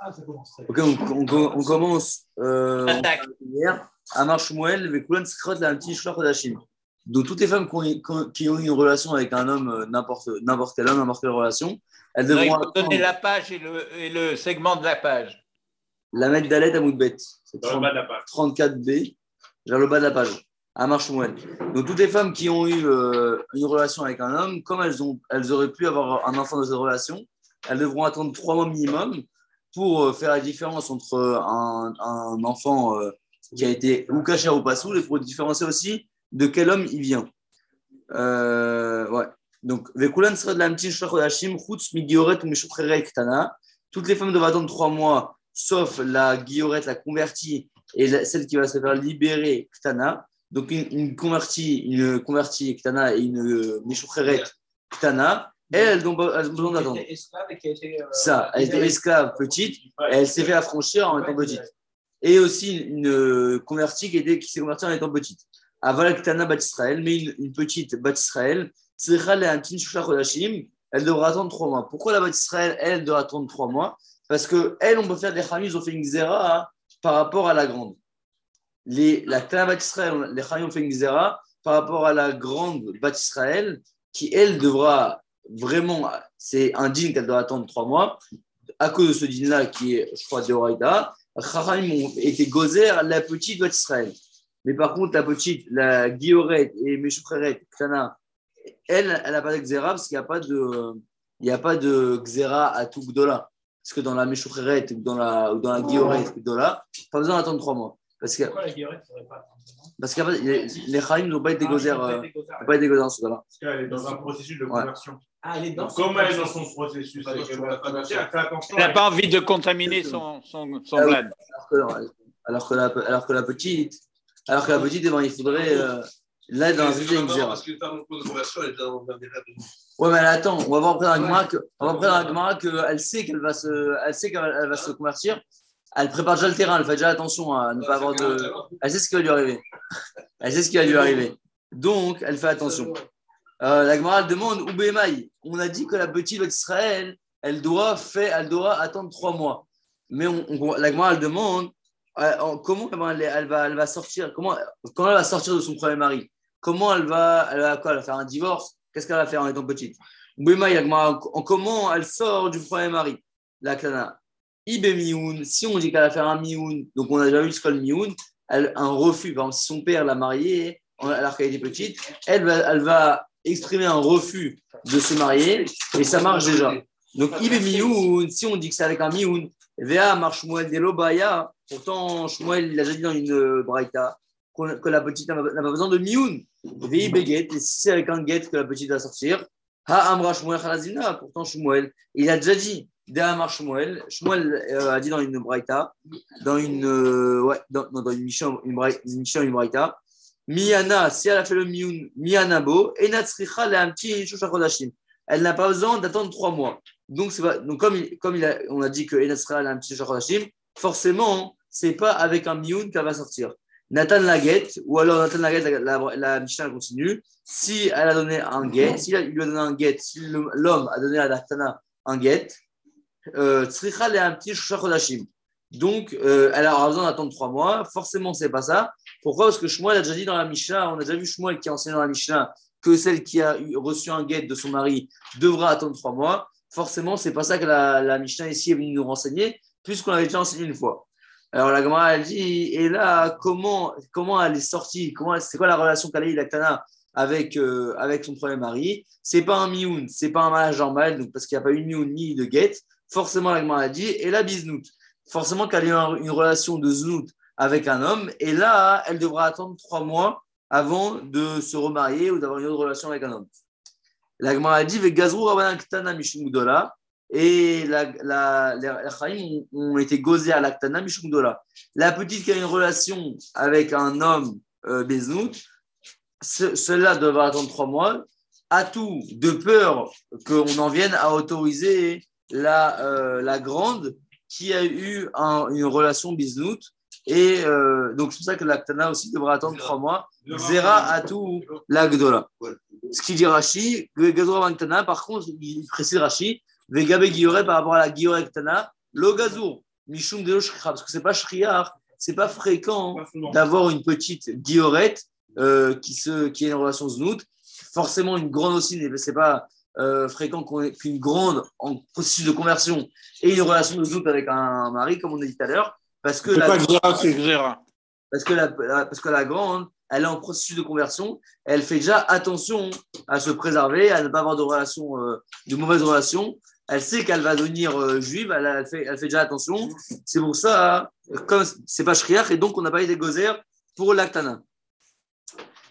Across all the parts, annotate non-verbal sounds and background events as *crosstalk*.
Ah, ça commence. Ok, on, on- on commence euh, Attaque. hier. Amar Shmuel, Vekulan Skrot, la petit Shlach Hodashim. Donc, toutes les femmes qui ont, qui ont- une relation avec un homme, euh, n'importe n'importe quel homme, n'importe quelle relation, elles Non, il devront faut donner la page et le, et le segment de la page. la mettre d'Alet à Moudbet. C'est Dans le bas de la page. 34b, vers le bas de la page. Amar Shmuel. Donc, toutes les femmes qui ont eu euh, une relation avec un homme, comme elles, ont, elles auraient pu avoir un enfant de cette relation, elles devront attendre trois mois minimum pour euh, faire la différence entre euh, un, enfant euh, qui a été ou caché ou pas soul et pour différencier aussi de quel homme il vient. Euh, ouais. Donc. Toutes les femmes doivent attendre trois mois, sauf la guillorette, la convertie, et celle qui va se faire libérer Ktana. Donc, une, convertie, une convertie Ktana et une Meshukhere Ktana, elles, elles ont, besoin d'attendre. euh, Ça, elle était esclave petite, elle s'est fait affranchir en étant petite. Et aussi une, une convertie qui, s'est convertie en étant petite. Avala Ktana Bat Israël, mais une, petite Bat Israël, elle devra attendre trois mois. Pourquoi la Bat Israël, elle, devra attendre trois mois? Parce qu'elle, on peut faire des Chamis, ils ont fait une Xéra hein, par rapport à la grande. Les, la Bat Israël, les Chamis ont fait une Xéra par rapport à la grande Bat Israël, qui, elle, devra vraiment, c'est un dîne qu'elle doit attendre trois mois, à cause de ce dîne-là qui est, je crois, de Horaïda, Chachamim ont été gozer la petite doit Israël. Mais par contre, la petite, la Guilloret et Meshukheret, elle, elle n'a pas de Xéra parce qu'il n'y a pas de, il n'y a pas de Xéra à tout Gdola. Parce que dans la Meshukheret ou dans la, ou dans la Guilloret Gdola, pas besoin d'attendre trois mois. Parce que, Pourquoi la guillerette ne faudrait pas attendre parce pas- les, les Chaim n'ont pas été Ah, gozer, euh, été gozer. n'ont pas été gozer dans ce cas-là. Parce qu'elle est dans un processus de Ouais. Ah, elle est dans Donc, comme elle est dans son processus, elle. Elle n'a elle- pas envie de contaminer son, son, son Ah oui. bled. Alors que, alors que la, alors que la petite, alors que la petite, eh ben, il faudrait euh, là dans un parce que ta elle est dans dans des rêves. Ouais, mais attends, on va voir après dans la Gemara que, on va voir après dans la qu'elle sait qu'elle va se, elle sait qu'elle elle va se convertir. Elle prépare déjà le terrain, elle fait déjà attention à ne pas avoir de. Elle sait ce qui va lui arriver. Elle sait ce qui va lui arriver. Donc, elle fait attention. Euh, la Gemara demande Oubemaï. On a dit que la petite d'Israël, elle doit faire, elle doit attendre trois mois. Mais on, la Gemara demande euh, en- comment elle va, elle va, sortir, comment, elle va sortir de son premier mari? Comment elle va, faire un divorce? Qu'est-ce qu'elle va faire en étant petite? Oubemaï, la comment elle sort du premier mari? La Klana. Ibe mioun, si on dit qu'elle va faire un mioun, donc on a déjà vu ce qu'est le mioun, un refus, par exemple, si son père l'a mariée alors qu'elle était petite, elle va, elle va exprimer un refus de se marier et ça marche déjà. Donc, Ibe mioun, si on dit que c'est avec un mioun, Vea marche Shmuel de Lobaya, pourtant Shmuel il a déjà dit dans une euh, braïta que la petite n'a pas besoin de mioun. Vei beget, et si c'est avec un get que la petite va sortir, Ha amra Shmuel Khalazina, pourtant Shmuel, il a déjà dit, Dea mar Shmuel, Shmuel euh, a dit dans une braïta, dans une, euh, ouais, dans, dans une mission, une braïta, Miana, si elle a fait le mioun, Miana bo, et Natsricha le amti shusha chodashim. Elle n'a pas besoin d'attendre trois mois. Donc, comme, il, comme il a, on a dit que Enatsricha le amti shusha chodashim, forcément, c'est pas avec un mioun qu'elle va sortir. Nathan Laguet, ou alors Nathan la, la, la Mishnah continue, si elle a donné un guet, si il lui a donné un guet, si l'homme a donné à Natana un guet, euh, Tzricha le amti shusha chodashim. Donc, euh, elle aura besoin d'attendre trois mois. Forcément, c'est pas ça. Pourquoi? Parce que Shmuel a déjà dit dans la Mishnah, on a déjà vu Shmuel qui a enseigné dans la Mishnah que celle qui a reçu un guet de son mari devra attendre trois mois. Forcément, c'est pas ça que la, la Mishnah ici est venue nous renseigner, puisqu'on avait déjà enseigné une fois. Alors la Gemara elle dit, et là, comment, comment elle est sortie? Comment, C'est quoi la relation qu'elle a eu, la Tana, avec, euh, avec son premier mari? C'est pas un mioun, c'est pas un mariage normal, donc parce qu'il n'y a pas eu de mioun ni de guet. Forcément, la Gemara a dit, et là, bisnout? Forcément qu'elle a eu un- une relation de znout avec un homme, et là, elle devra attendre trois mois avant de se remarier ou d'avoir une autre relation avec un homme. La a dit, et la, la, les Chaim ont, été gozés à l'Aktana. La petite qui a une relation avec un homme euh, Beznout, ce- celle-là devra attendre trois mois, à tout, de peur qu'on en vienne à autoriser la, euh, grande qui a eu un- une relation Beznout. Et euh, donc, c'est pour ça que l'Aktana aussi devra attendre trois mois. Zera à tout la Gdola. Ce qui dit Rashi, Vantana, par contre, il précise Rashi, Vegabe Guillore par rapport à la Guillore Ktana, Le gazour, Mishum de parce que c'est pas Shriar, c'est pas fréquent d'avoir une petite guillorette euh, qui, se, qui a une relation znout. Forcément, une grande aussi, c'est pas euh, fréquent qu'une grande en processus de conversion ait une relation de znout avec un mari, comme on a dit tout à l'heure, parce que la, pas parce que la, la- parce que la grande, elle est en processus de conversion, elle fait déjà attention à se préserver, à ne pas avoir de relations, euh, de mauvaises relations. Elle sait qu'elle va devenir euh, juive, elle, elle fait, elle fait déjà attention. C'est pour ça, comme c'est pas shriach, et donc on n'a pas eu des gozer pour l'actana.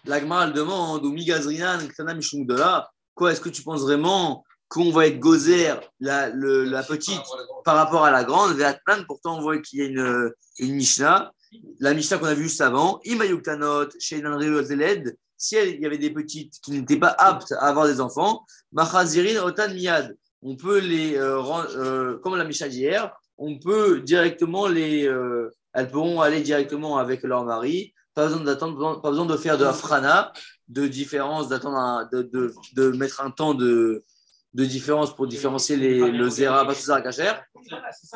L'agma, elle demande, ou migazrinan, de là, quoi, est-ce que tu penses vraiment qu'on va être gozer la, le- la petite par rapport à la grande, Veatman, pourtant on voit qu'il y a une, une Mishnah, la Mishnah qu'on a vue juste avant, Imayuktanot, Sheinan Led, si il y avait des petites qui n'étaient pas aptes à avoir des enfants, Machazirin Otan Miyad, on peut les, euh, rendre- euh, comme la Mishnah d'hier, on peut directement les, euh, elles pourront aller directement avec leur mari, pas besoin d'attendre, pas besoin de faire de afrana, de différence, d'attendre, de, de, de mettre un temps de, de différence pour différencier les, le zera, zera kacher.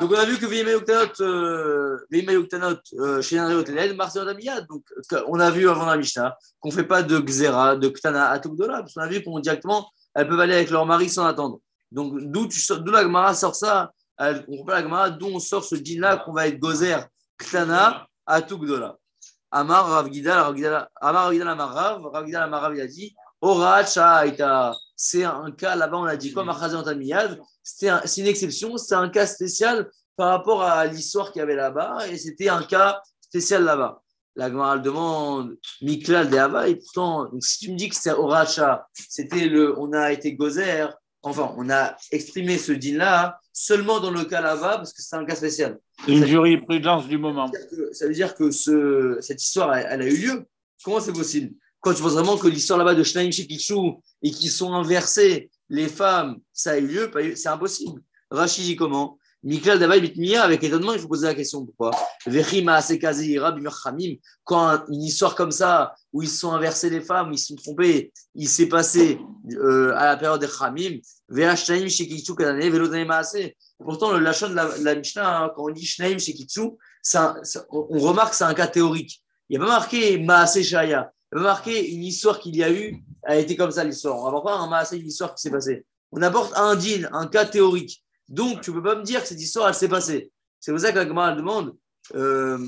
Donc on a vu que Veimayoktanot, euh, Veimayoktanot, euh, chez Nandré Hotelel, Marcel Damiyad. Donc que- on a vu avant la Mishnah qu'on ne fait pas de Xera, de Ktana à Tukdola, parce qu'on a vu qu'on directement, elles peuvent aller avec leur mari sans attendre. Donc d'où la Gemara sort ça Elle- On comprend la Gemara, d'où on sort ce din-là qu'on va être Gozer, Ktana à Tukdola. Amar Rav Gidal, Rav Gidal, Amar Rav Gidal Amar Rav, Rav Gidal Amar Rav, il a dit, Ora Shaita. C'est un cas, là-bas on a dit quoi, c'est une exception, c'est un cas spécial par rapport à l'histoire qu'il y avait là-bas, et c'était un cas spécial là-bas. La Gemara elle demande Miklal de Hava, et pourtant, donc si tu me dis que c'est Oracha, c'était le, on a été gozer, enfin, on a exprimé ce din-là seulement dans le cas là-bas, parce que c'est un cas spécial. Une jurisprudence du moment. Ça veut dire que- ça veut dire que ce, cette histoire, elle, elle a eu lieu. Comment c'est possible? Quand tu penses vraiment que l'histoire là-bas de Shnaim Shekichu et qu'ils sont inversés, les femmes, ça a eu lieu, pas c'est impossible. Rachid dit comment? Miklal Davaj Bitmia, avec étonnement, il faut poser la question pourquoi? Quand un- une histoire comme ça, où ils sont inversés les femmes, ils sont trompés, il s'est passé euh, à la période des Hamim, Vehashnaim Shekichu Kadane, Velodane Maase. Pourtant, le lachon de la, la Mishnah, hein, quand on dit Shnaim on on remarque que c'est un cas théorique. Il n'y a pas marqué Maase Shaya. Une histoire qu'il y a eu, a été comme ça l'histoire. On n'apporte pas un Maase, une histoire qui s'est passée. On apporte un din, un cas théorique. Donc, tu ne peux pas me dire que cette histoire, elle s'est passée. C'est pour ça que la Gemara demande, euh,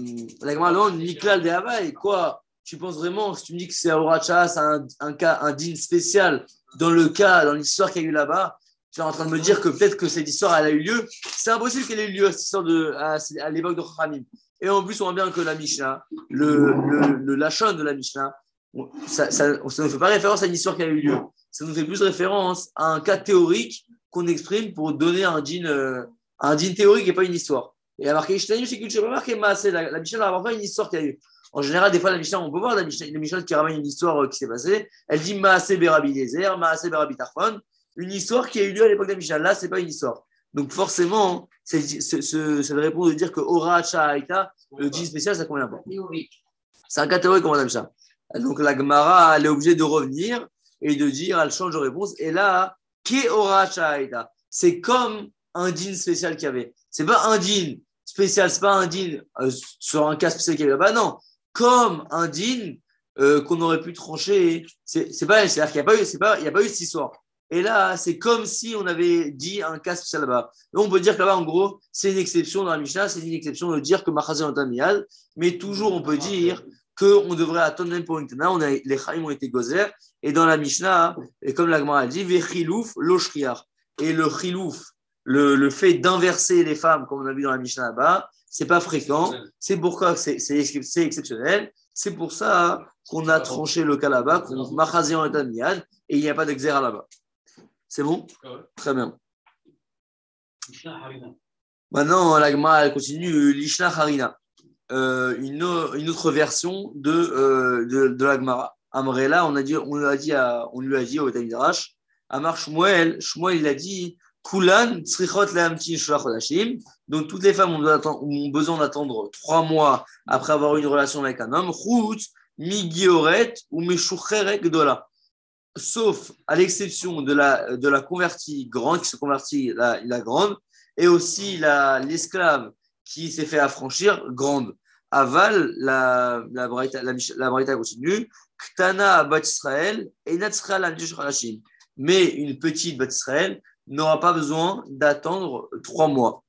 la Gemara demande, Niklal de Havaï, quoi? Tu penses vraiment, si tu me dis que c'est Auracha, c'est un, cas, un din spécial dans le cas, dans l'histoire qu'il y a eu là-bas, tu es en train de me dire que peut-être que cette histoire, elle a eu lieu. C'est impossible qu'elle ait eu lieu, cette histoire de, à, l'époque de Khamim. Et en plus, on voit bien que la Mishnah, le, le, le de la Mishnah, ça, ça, ça ne fait pas référence à une histoire qui a eu lieu. Ça nous fait plus référence à un cas théorique qu'on exprime pour donner un din, euh, un din théorique et pas une histoire. Et à marqué Ishtanim, c'est que marqué Maasé. La, la Mishnah n'a pas une histoire qui a eu. En général, des fois, la Mishnah, on peut voir la Mishnah, la Mishnah qui ramène une histoire euh, qui s'est passée. Elle dit Maasé Berabi Dezer, Maasé Berabi Tarfon. Une histoire qui a eu lieu à l'époque de la Mishnah. Là, ce n'est pas une histoire. Donc, forcément, c'est, c'est, c'est, ça répond de dire que Ora Aïta, le din spécial, ça convient pas. C'est un cas théorique, comme on aime ça. Donc, la Gemara, elle est obligée de revenir et de dire, elle change de réponse. Et là. C'est comme un din spécial qu'il y avait. C'est pas un din spécial, c'est pas un din euh, sur un cas spécial qu'il y avait là-bas. Non, comme un din euh, qu'on aurait pu trancher. C'est pas, c'est-à-dire qu'il n'y a pas eu, c'est a pas eu cette histoire. Et là, c'est comme si on avait dit un cas spécial là-bas. On peut dire que là-bas, en gros, c'est une exception dans la Mishnah, c'est une exception de dire que Machazé un mais toujours, on peut dire qu'on devrait attendre pour une Tana. On a, les Chaim ont été gozer. Et dans la Mishnah, et comme la Gemara a dit, Vechilouf, loshriar. Et le chilouf, le, le fait d'inverser les femmes, comme on a vu dans la Mishnah là-bas, c'est pas fréquent. C'est pourquoi c'est exceptionnel. C'est pour ça qu'on a tranché le cas là-bas, qu'on Machazé en état miad, et il n'y a pas d'exéra là-bas. C'est bon? Très bien. Maintenant, la Gemara, elle continue, l'Ishna Harina. Euh, une, une autre version de, euh, de, la Gemara. Amrela, on, a dit, on, lui a dit on lui a dit au Tamidrash, Amar Shmuel, Shmuel, il a dit, Kulan. Donc, toutes les femmes ont, ont besoin d'attendre trois mois après avoir eu une relation avec un homme. Migioret ou meshucheret gdola. Sauf à l'exception de la, de la convertie grande, qui se convertit la, la grande, et aussi la- l'esclave qui s'est fait affranchir, grande. Aval, la, la, braïta, la, la braïta continue, Ktana bat Israël et Natsra la Rashim. Mais une petite bat Israël n'aura pas besoin d'attendre trois mois.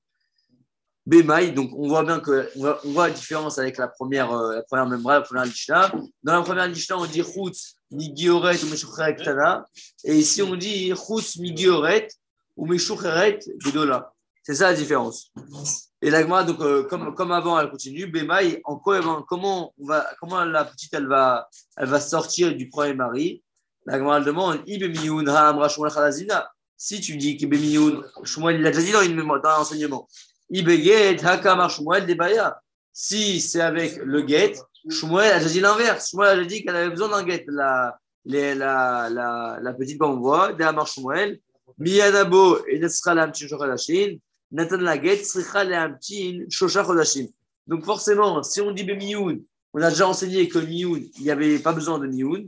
Bemaï, donc on voit bien que on voit, on voit la différence avec la première, euh, la première membre, la première Lishna. Dans la première Lishna, on dit Chutz, Migioret ou Meshucheret Ktana. Et ici, on dit Chutz, Migioret ou Meshucheret Gedola. C'est ça la différence. Et l'agma, donc, euh, comme, comme avant, elle continue. Bemaï, en comment, on va, comment la petite, elle va, elle va sortir du premier mari? L'agma, elle demande. Si tu dis que Bemiyun, Shmuel, il l'a déjà dit dans, une, dans Shmuel Debaya? Si c'est avec le get, Shmuel a déjà dit l'inverse. Shmuel a déjà dit qu'elle avait besoin d'un get. La, les- la, la, la petite voit, Dehamar Shmuel, Miyanabo et Nesra Lamtin Shochadashin, Nathan Laget, Sricha Lamtin Shoshachodashim. Donc forcément, si on dit Bemiyun, on a déjà enseigné que Miyun, il n'y avait pas besoin de Miyun.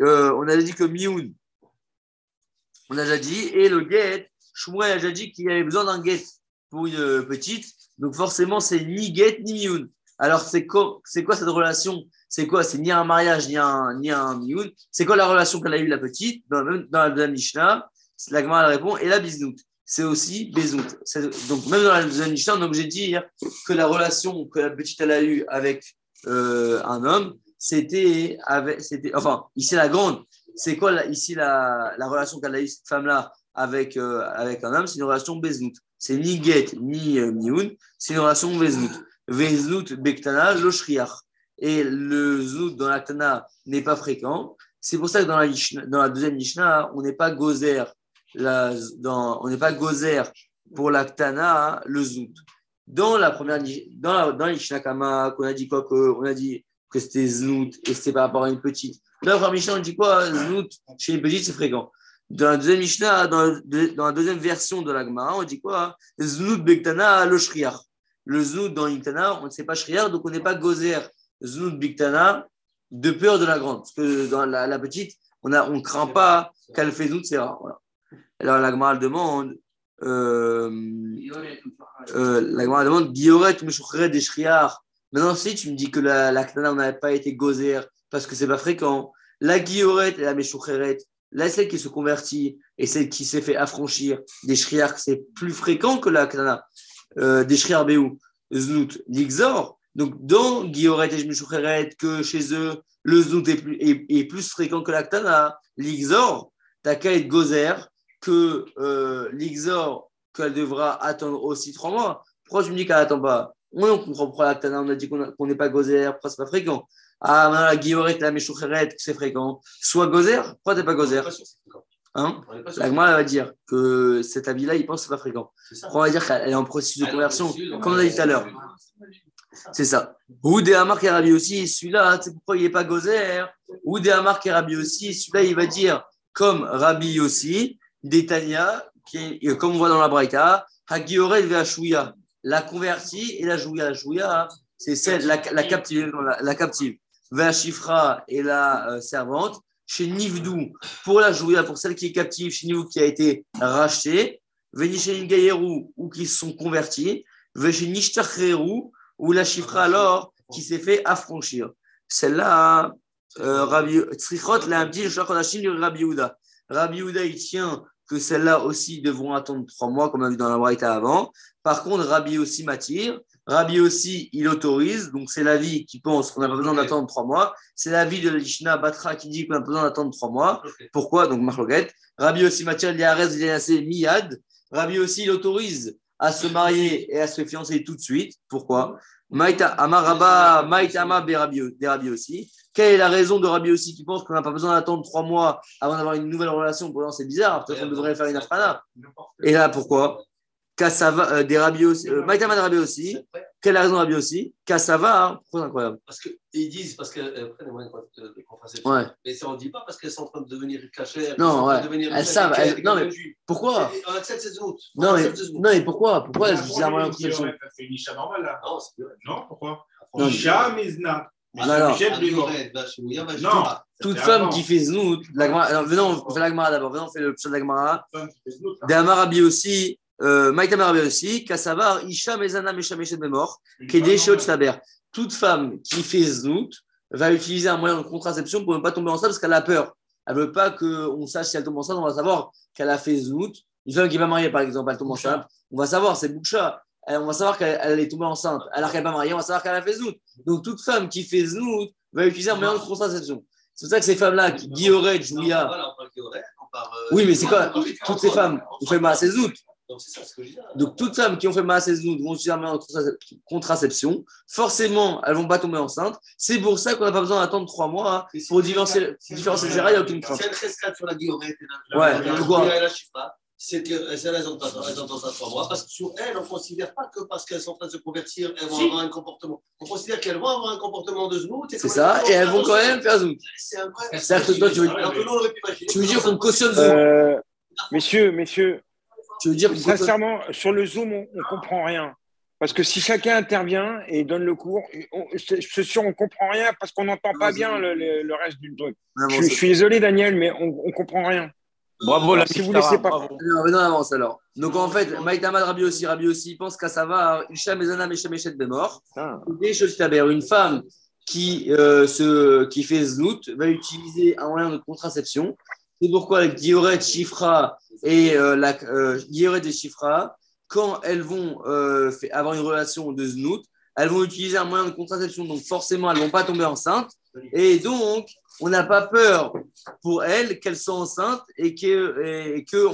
Euh, on a dit que Miyun, on a déjà dit, et le get, Shmuel a déjà dit qu'il y avait besoin d'un get pour une euh, petite. Donc forcément, c'est ni get ni miyun. Alors c'est quoi, c'est cette relation? C'est quoi? C'est ni un mariage ni un ni un miyun. C'est quoi la relation qu'elle a eue la petite? Dans, la Mishnah La Gemara répond et la bisnout. C'est aussi bezout. C'est- Donc même dans la Mishnah, on est obligé de dire que la relation que la petite elle a eue avec euh, un homme, c'était enfin ici la grande. C'est quoi ici la, la relation qu'elle a eue cette femme là avec euh, avec un homme? C'est une relation bezout c'est ni get ni euh, c'est une relation veznout. Veznout bektana loshriach. Et le zout dans la Tana n'est pas fréquent. C'est pour ça que dans la, dans la deuxième Mishnah, on n'est pas gozer, on n'est pas gozer pour la Tana, le zout. Dans la première, dans dans la Mishnah Kama, qu'on a dit quoi que, on a dit que c'était znout et c'était par rapport à une petite. Dans la première Mishnah, on dit quoi Znout chez une petite, c'est fréquent. Dans la deuxième Mishnah, dans, dans la deuxième version de la Gemara, on dit quoi Znout Bektana lo shriar. Le Znout dans Iktana, on ne sait pas shriar, donc on n'est pas gozer Znout Bektana de peur de la grande. Parce que dans la, la petite, on ne on craint pas qu'elle fait Znout, c'est rare. Voilà. Alors la Gemara elle demande euh, euh, demande Guilloret ou Meshuchret des. Maintenant, si tu me dis que la, la Ktana n'avait pas été gozer parce que c'est pas fréquent, la Guilloret et la Meshuchret, Là, celle qui se convertit et celle qui s'est fait affranchir des shriar, c'est plus fréquent que la knana, euh, des shriar béou, znout, l'ixor. Donc, dans Guilloret et Shmishoucheret, que chez eux, le znout est plus, est, est plus fréquent que la knana, l'ixor, t'as qu'à être gozer, que euh, l'ixor, qu'elle devra attendre aussi trois mois. Pourquoi tu me dis qu'elle n'attend pas? Oui, on comprend pourquoi la knana, on a dit qu'on n'est pas gozer, pourquoi c'est pas fréquent ah, maintenant, la guilloret, la méchoucheret, c'est fréquent. Soit gozer, pourquoi t'es pas gozer? Hein? La Gemara elle va dire que cet habit-là, il pense que c'est pas fréquent. On va dire qu'elle est en processus de conversion, comme on a dit tout à l'heure. C'est ça. Ou des Hamar Rabbi aussi, celui-là, tu sais pourquoi il n'est pas gozer Ou des Hamar Rabbi aussi, celui-là, il va dire, comme Rabbi aussi, des Tanya, qui est, comme on voit dans la Braïta, Hagioret Veachouya, la convertie et la jouya. La jouya, c'est celle, la, la captive, la, la captive. Et la euh, servante. Chez Nivdou, pour la jouya, pour celle qui est captive, chez Nivdou qui a été rachetée. Venishelin Gayeru, ou qui se sont convertis. Veshenishtacheru, ou la chifra alors qui s'est fait affranchir. Celle-là, euh, Rabbi Tzrichot l'a dit, le Rabbi Yehuda. Rabbi Yehuda, il tient que celles-là aussi devront attendre trois mois, comme on a vu dans la Braïta avant. Par contre, Rabbi aussi m'attire. Rabbi aussi, il autorise. Donc, c'est l'avis qui pense qu'on n'a pas besoin d'attendre trois mois. C'est l'avis de l'Ishna Batra qui dit qu'on a besoin d'attendre trois mois. Pourquoi? Donc, Marloquette. Rabbi aussi m'attire, il y miad. Rabbi aussi, il autorise à se marier et à se fiancer tout de suite. Pourquoi? Amaraba, Maïta Ama des Rabbi aussi. Quelle est la raison de Rabbi aussi qui pense qu'on n'a pas besoin d'attendre trois mois avant d'avoir une nouvelle relation Pour c'est bizarre. Peut-être qu'on devrait faire une afrana. Et là, pourquoi? Kassava, euh, des Rabbi aussi. Euh, Maïta Ama des Rabbi aussi. Quelle est la raison de Rabbi aussi? Kassava, hein, pourquoi c'est incroyable Parce qu'ils disent, parce qu'elles prennent les moyens de contraception. Ouais. Mais ça, on ne dit pas parce qu'elles sont en train de devenir cachères. Non, ouais. Devenir Elles savent, elles- non, mais- Pourquoi? On accepte ces autres. non mais, non, mais pourquoi? Pourquoi elles utilisent un moyen de contraception? C'est une Isha normale là. Non, c'est vrai. Non, pourquoi? Isha Mizna. Ah, non. Non. Toute femme qui fait znout, la Gemara- alors, venons, on fait la Gemara d'abord, venons, on fait le pshat de la Gemara. Des aussi, euh, Maïtama Rabbi aussi, Kassavar, Isha, Mezana, Mesha, Mesha, Memor, Kede, Sheot, Shtaber. Toute femme qui fait znout va utiliser un moyen de contraception pour ne pas tomber enceinte parce qu'elle a peur. Elle veut pas qu'on sache si elle tombe enceinte, on va savoir qu'elle a fait znout. Une femme qui va marier, par exemple, elle tombe enceinte, on va savoir, c'est Boucha. On va savoir qu'elle elle est tombée enceinte. Alors qu'elle n'est pas mariée, on va savoir qu'elle a fait znout. Donc toute femme qui fait znout va utiliser un moyen de contraception. C'est pour ça que ces femmes-là, qui Guilloret, Julia, on on euh, oui, mais c'est quoi? On Toutes ces femmes ont fait Maaseh Znout. Donc c'est ça ce que je dis. Donc, toutes femmes qui ont fait Maaseh Znout vont utiliser un moyen de contra- contraception. Forcément, elles vont pas tomber enceintes. C'est pour ça qu'on n'a pas besoin d'attendre trois mois hein, pour différencier, il n'y a aucune crainte. Si elle reste sur la Guilloret, la- Ouais, la- la- pourquoi la- c'est qu'elles elles ont ont ça trois mois, parce que sur elles, on ne considère pas que parce qu'elles sont en train de se convertir, elles vont Si. avoir un comportement. On considère qu'elles vont avoir un comportement de znout. C'est ça, et elles vont quand même faire Znout. C'est un vrai. Que toi, tu veux- dire qu'on cautionne Znout Euh, messieurs, messieurs, Tu veux dire sincèrement, sur le Zoom, on ne comprend rien. Parce que si chacun intervient et donne le cours, on- je je suis sûr ne comprend rien parce qu'on n'entend pas bien le, le- le reste du truc. Je, je suis désolé, Daniel, mais on ne comprend rien. Bravo, la Si vous laissez pas- mais non, avance alors. Donc en fait, Maïtamad Rabi aussi, Rabi aussi, il pense qu'à ça va, Isha Mezana Mesha Meshet Bemor. Putain. Des choses taber. Une femme qui, euh, se, qui fait znout va utiliser un moyen de contraception. C'est pourquoi les Dioret, Chifra et euh, la euh, et Chifra, quand elles vont euh, avoir une relation de znout, elles vont utiliser un moyen de contraception. Donc forcément, elles ne vont pas tomber enceintes. Et donc, on n'a pas peur pour elles qu'elles soient enceintes et que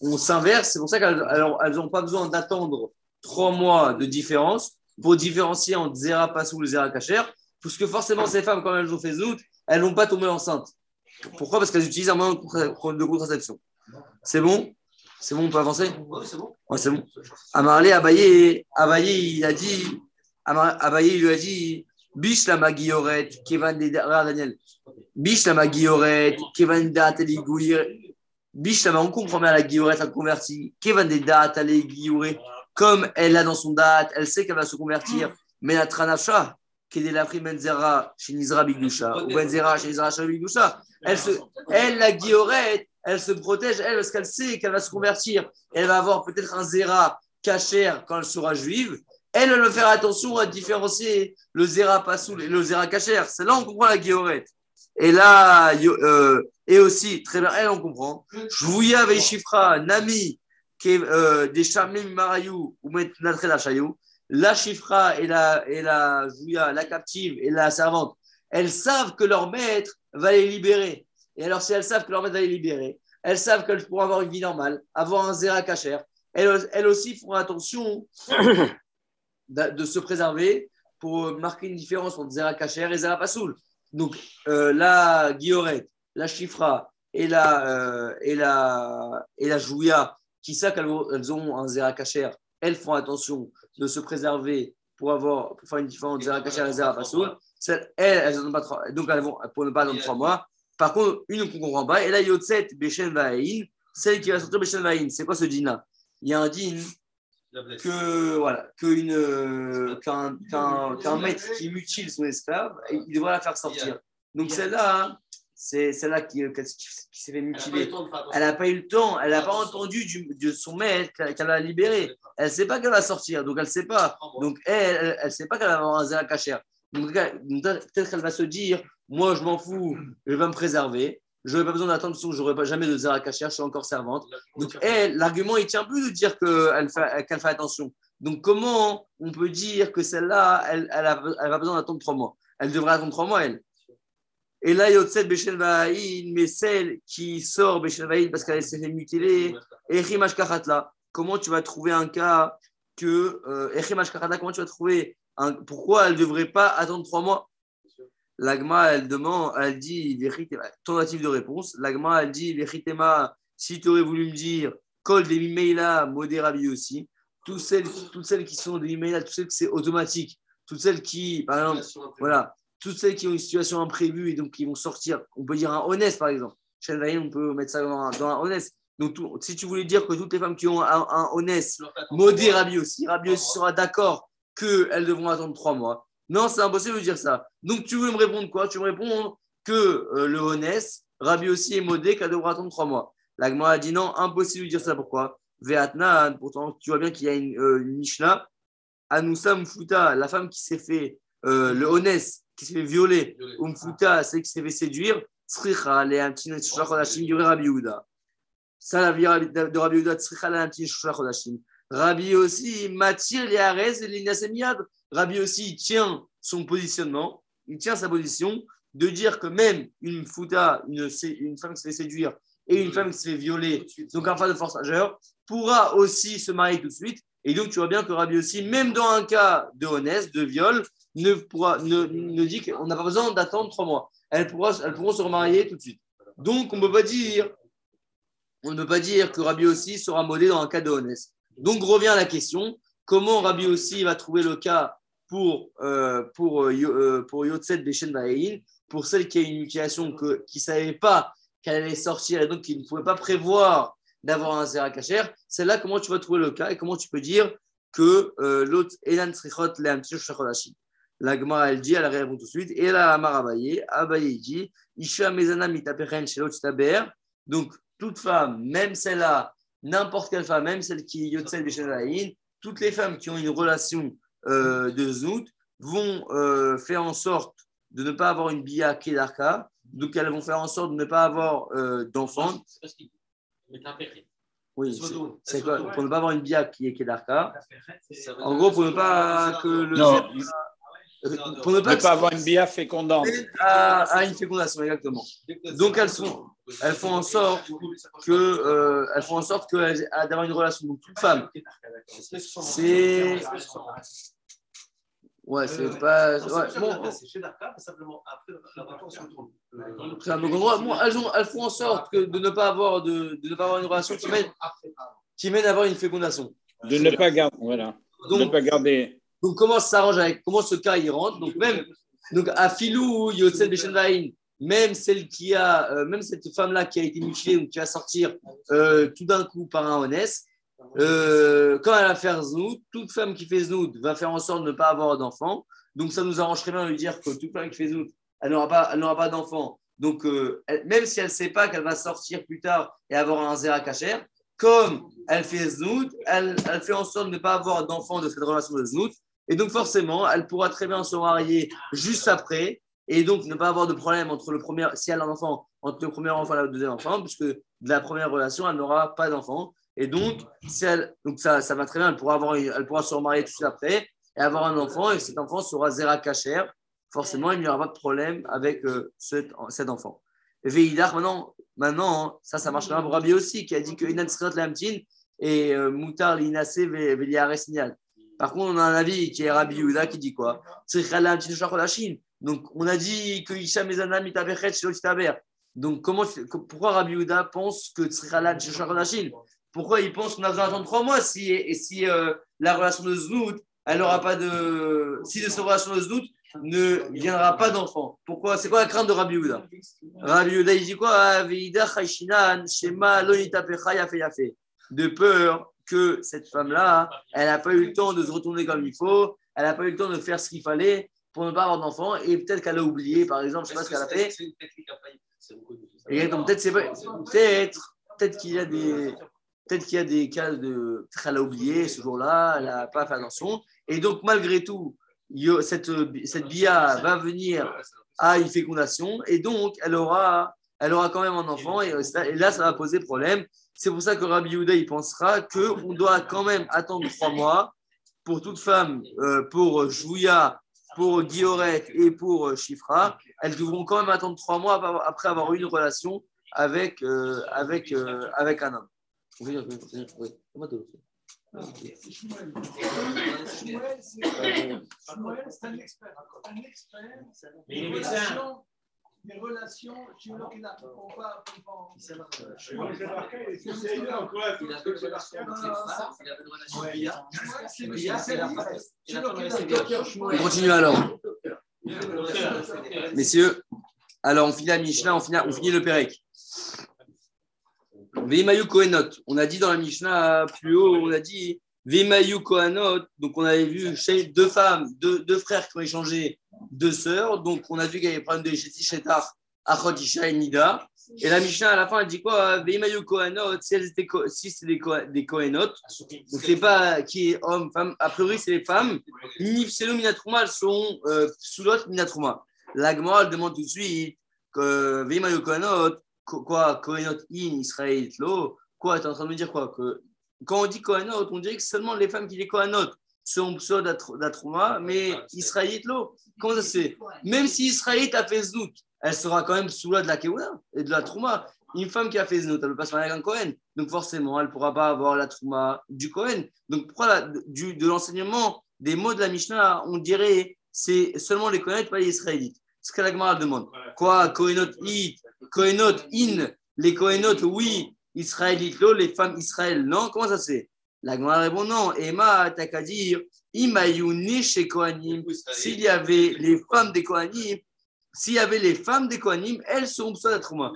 on, s'inverse. C'est pour ça qu'elles n'ont pas besoin d'attendre trois mois de différence pour différencier entre Zera Passou et Zera Kacher. Parce que forcément, ces femmes, quand elles ont fait Zout, elles n'ont pas tombé enceintes. Pourquoi? Parce qu'elles utilisent un moyen de contra- de contraception. C'est bon? C'est bon, on peut avancer? Oui, c'est bon. Ouais, c'est bon. Amarlé, Abaye, Abaye, il a dit, Abaye, lui a dit, Biche la magioret, Kevan de regarde, Daniel. Biche la magioret, Kevan Teligouir. Biche la on comprend bien la guillorette, la convertie. Kevan de date, Teligouir. Comme elle a dans son date, elle sait qu'elle va se convertir. Mais la Tranacha, qui est la prime Benzera chez Nizra Bigdusha, ou Benzera chez elle, se, elle, la guillorette, elle se protège, elle, parce qu'elle sait qu'elle va se convertir. Elle va avoir peut-être un Zera cachère quand elle sera juive. Elle, elle va faire attention à différencier le Zera Passoul et le Zera cachère. C'est là on comprend la guillorette. Et là, euh, et aussi, très bien, elle, on comprend. Jouya Veishifra, Nami, qui est, euh, des Shamim Marayou, ou Natre la Chayou. La Chifra et la, et la Jouya, la captive et la servante, elles savent que leur maître va les libérer. Et alors, si elles savent que leur maître va les libérer, elles savent qu'elles pourront avoir une vie normale, avoir un Zera cachère. Elles, aussi font attention *coughs* de, se préserver pour marquer une différence entre Zera Kacher et Zera Passoul. Donc, euh, la Guillorette, la Chifra et la, euh, Jouya, qui savent qu'elles ont un Zera Kacher, elles font attention de se préserver pour, avoir, pour faire une différence entre Zera Kacher et Zera Elles, elles en ont pas trois, donc elles vont pour ne pas attendre trois mois. Par contre, une qu'on ne comprend pas, et là, Yotzet Beshen Vaïn, celle qui va sortir Beshen Vaïn, c'est quoi ce dîner? Il y a un blesse. que voilà euh, qu'un qu'un qu'un maître qui mutile son esclave il devrait la faire sortir donc celle-là c'est celle-là qui, qui, qui s'est fait mutiler. elle n'a pas eu le temps elle n'a pas entendu du, de son maître qu'elle va libérer elle ne sait pas qu'elle va sortir donc elle ne sait pas. Donc elle ne sait pas qu'elle va avoir un zéla cachère donc peut-être qu'elle va se dire moi je m'en fous je vais me préserver. Je n'aurai pas besoin d'attendre parce que je n'aurai pas jamais de zéla cachère je suis encore servante. Donc, elle, l'argument, il tient plus de dire qu'elle fait, qu'elle fait attention. Donc, comment on peut dire que celle-là, elle, elle, a, elle va besoin d'attendre trois mois? Elle devrait attendre trois mois, elle. Et là, Yotzet Bechel Vaïn, mais celle qui sort Bechel Vaïn parce qu'elle s'est fait mutiler, Echim Kachatla, comment tu vas trouver un cas que. Euh, Echim Kachatla, comment tu vas trouver un, Pourquoi elle ne devrait pas attendre trois mois? L'agma, elle demande, elle dit, tentative de réponse. L'agma, elle dit, Vechitema, si tu aurais voulu me dire, Kol des Mimeila, Modérabi aussi, toutes celles, toutes celles qui sont des Mimeila, toutes celles qui c'est automatique, toutes celles qui, par exemple, voilà, toutes celles qui ont une situation imprévue et donc qui vont sortir, on peut dire un honnête par exemple. Chez Vaïn, on peut mettre ça dans un, dans un honnête. Donc, tout- si tu voulais dire que toutes les femmes qui ont un, un honnête, Modé Rabi aussi, Rabi aussi sera d'accord qu'elles devront attendre trois mois. Non, c'est impossible de dire ça. Donc, tu veux me répondre quoi? Tu veux me répondre que euh, le honnête, Rabi aussi est modé, qu'elle devra attendre trois mois. L'agma a dit non, impossible de dire ça. Pourquoi? Veatnan, pourtant, tu vois bien qu'il y a une, euh, une Mishnah. Anoussa Mfuta, la femme qui s'est fait, euh, le Honès, qui s'est fait violer, ou Mfuta, celle qui s'est fait séduire, Sricha, les Amtin, Chodashim, il y aurait Rabbi Yehuda. Ça, la vie de Rabbi Yehuda, Sricha, les Amtin, Chodashim. Rabbi aussi, Matir, les Arès et les Nasemiad. Rabbi aussi, il tient son positionnement, il tient sa position de dire que même une Mfuta, une, une femme qui se fait séduire, et une femme qui se fait violer, donc un cas de force majeure, pourra aussi se marier tout de suite. Et donc, tu vois bien que Rabbi aussi, même dans un cas de honnête, de viol, ne, pourra, ne, ne dit qu'on n'a pas besoin d'attendre trois mois. Elles, pourra, elles pourront se remarier tout de suite. Donc, on ne peut pas dire, on ne peut pas dire que Rabbi aussi sera modé dans un cas de honnête. Donc, revient la question comment Rabbi aussi va trouver le cas pour, euh, pour, euh, pour Yotzet Beshen pour celle qui a une mutilation que, qui ne savait pas qu'elle allait sortir et donc qui ne pouvait pas prévoir d'avoir un zéra kacher, c'est là comment tu vas trouver le cas et comment tu peux dire que euh, l'autre Elan Srichot Leamtir Shachodashim. La Gemara, elle dit, elle répond tout de suite, et la Amar Abaye, Abaye dit, Isha Mezana Mitapechen chez l'autre Taber, donc toute femme, même celle-là, n'importe quelle femme, même celle qui est Yotsel Beshenalaïn, toutes les femmes qui ont une relation euh, de Zout vont euh, faire en sorte de ne pas avoir une bia Kedarka, donc elles vont faire en sorte de ne pas avoir euh, d'enfants. Oui, c'est-. Pour ne pas avoir une bia qui est Kedarka. En gros, pour ne pas que le. Non, euh, Pour ne pas avoir une bia fécondante. à, à une fécondation, exactement. Donc, elles sont- elles font en sorte Que, euh, elles font en sorte que elles- d'avoir une relation. Donc, toute femme, c'est. Ouais, c'est pas. Ouais, bon, C'est chez mais simplement après la vacance se c'est bon endroit. Bon, elles, ont, elles font en sorte que de ne pas avoir, de, de ne pas avoir une relation qui mène, qui mène à avoir une fécondation. De ne pas garder. Voilà. De ne Donc, pas garder. Donc comment ça s'arrange avec comment ce cas il rentre? Donc même donc à Filou Yotsel Beshenvaïn, même celle qui a euh, même cette femme là qui a été mutilée ou qui va sortir euh, tout d'un coup par un honnête, euh, quand elle va faire znout, toute femme qui fait znout va faire en sorte de ne pas avoir d'enfant. Donc ça nous arrangerait bien de lui dire que toute femme qui fait znout, elle n'aura pas, pas d'enfant. Donc euh, elle- même si elle ne sait pas qu'elle va sortir plus tard et avoir un zéra kacher, comme elle fait znout, elle, elle fait en sorte de ne pas avoir d'enfant de cette relation de znout. Et donc forcément, elle pourra très bien se marier juste après et donc ne pas avoir de problème entre le premier, si elle a un enfant, entre le premier enfant et le deuxième enfant, puisque de la première relation, elle n'aura pas d'enfant. Et donc, si elle, donc ça, ça va très bien, elle pourra, avoir, elle pourra se remarier tout de suite après et avoir un enfant, et cet enfant sera Zera Kacher. Forcément, il n'y aura pas de problème avec euh, cet, cet enfant. Veidar, maintenant, maintenant, ça, ça marche bien pour Rabbi aussi, qui a dit que Inan Sriot Lamtin et euh, Moutar Linase Veliares Nial. Par contre, on a un avis qui est Rabbi Yehuda qui dit quoi? Donc, on a dit que Isha Mezana Mitabechet Shelo Titaber. Donc, comment, pourquoi Rabbi Yehuda pense que Sricha Lamtin Shachodashim Pourquoi il pense qu'on a besoin d'attendre trois mois si, et si euh, la relation de Znout, elle n'aura pas de. Si de cette relation de Znout ne viendra pas d'enfant? Pourquoi? C'est quoi la crainte de Rabbi Yehuda? Rabbi Yehuda, il dit quoi? De peur que cette femme-là, elle n'a pas eu le temps de se retourner comme il faut, elle n'a pas eu le temps de faire ce qu'il fallait pour ne pas avoir d'enfant, et peut-être qu'elle a oublié, par exemple, je ne sais pas ce qu'elle a fait. C'est une technique à faillir? C'est reconnu. Exactement. Peut-être c'est peut-être peut-être qu'il y a des peut-être qu'il y a des cas de qu'elle a oublié ce jour-là, elle n'a pas fait attention, et donc malgré tout, cette cette bia va venir à une fécondation, et donc elle aura elle aura quand même un enfant, et, ça- et là ça va poser problème. C'est pour ça que Rabbi Yehuda il pensera que on doit quand même attendre trois mois pour toute femme, euh, pour Jouya, pour Guilloret et pour euh, Chifra, elles devront quand même attendre trois mois ap- après avoir eu une relation avec, euh, avec, euh, avec un homme. Oui, oui, oui, oui. Comment t'as fait? Shmuel, c'est Shmuel, c'est un expert. Un expert Médecin. relations, va, on va. Il avait une relation avec On continue alors. Messieurs, alors on finit la Mishnah, on finit, on finit le Pérec. Veimayu Kohenot. On a dit dans la Mishnah plus haut, on a dit Veimayu Kohenot. Donc on avait vu chez deux femmes, deux, deux frères qui ont échangé deux sœurs. Donc on a vu qu'il y avait problème de Sheti Shetar, Achot Isha et Nida. Et la Mishnah, à la fin, elle dit quoi? Veimayu Kohanot, si, étaient c'est des, des Kohenot, donc c'est pas qui est homme, femme, a priori c'est les femmes, Nifselu Minatrouma, elles sont euh, sous l'autre Minatrouma. La Gemara, elle demande tout de suite que Veimayu Kohanot, ko- quoi, Kohenot in Israël lo, quoi, t'es en train de me dire quoi? Que, Quand on dit Kohanot, on dirait que c'est seulement les femmes qui les Kohanot sont pseudo d'Atrouma, mais Israélite lo. Comment ça se fait? Même si Israélite a fait Znout, elle sera quand même sous la de la Keuna et de la Trouma. Une femme qui a fait Znout, elle ne peut pas se marier avec un Cohen. Donc forcément, elle ne pourra pas avoir la Trouma du Cohen. Donc pourquoi la- du, de l'enseignement des mots de la Mishnah, on dirait c'est seulement les Cohen, pas les Israélites Ce que la Gemara demande. Quoi Kohenot it, Kohenot in, les Kohenot oui, Israélites lo, les femmes Israël non Comment ça se fait? La Gemara répond non. Emma, t'as qu'à dire Imayuni chez Kohanim. S'il y avait les femmes des Kohanim, s'il y avait les femmes des Kohanim, elles seront pseudo Trouma.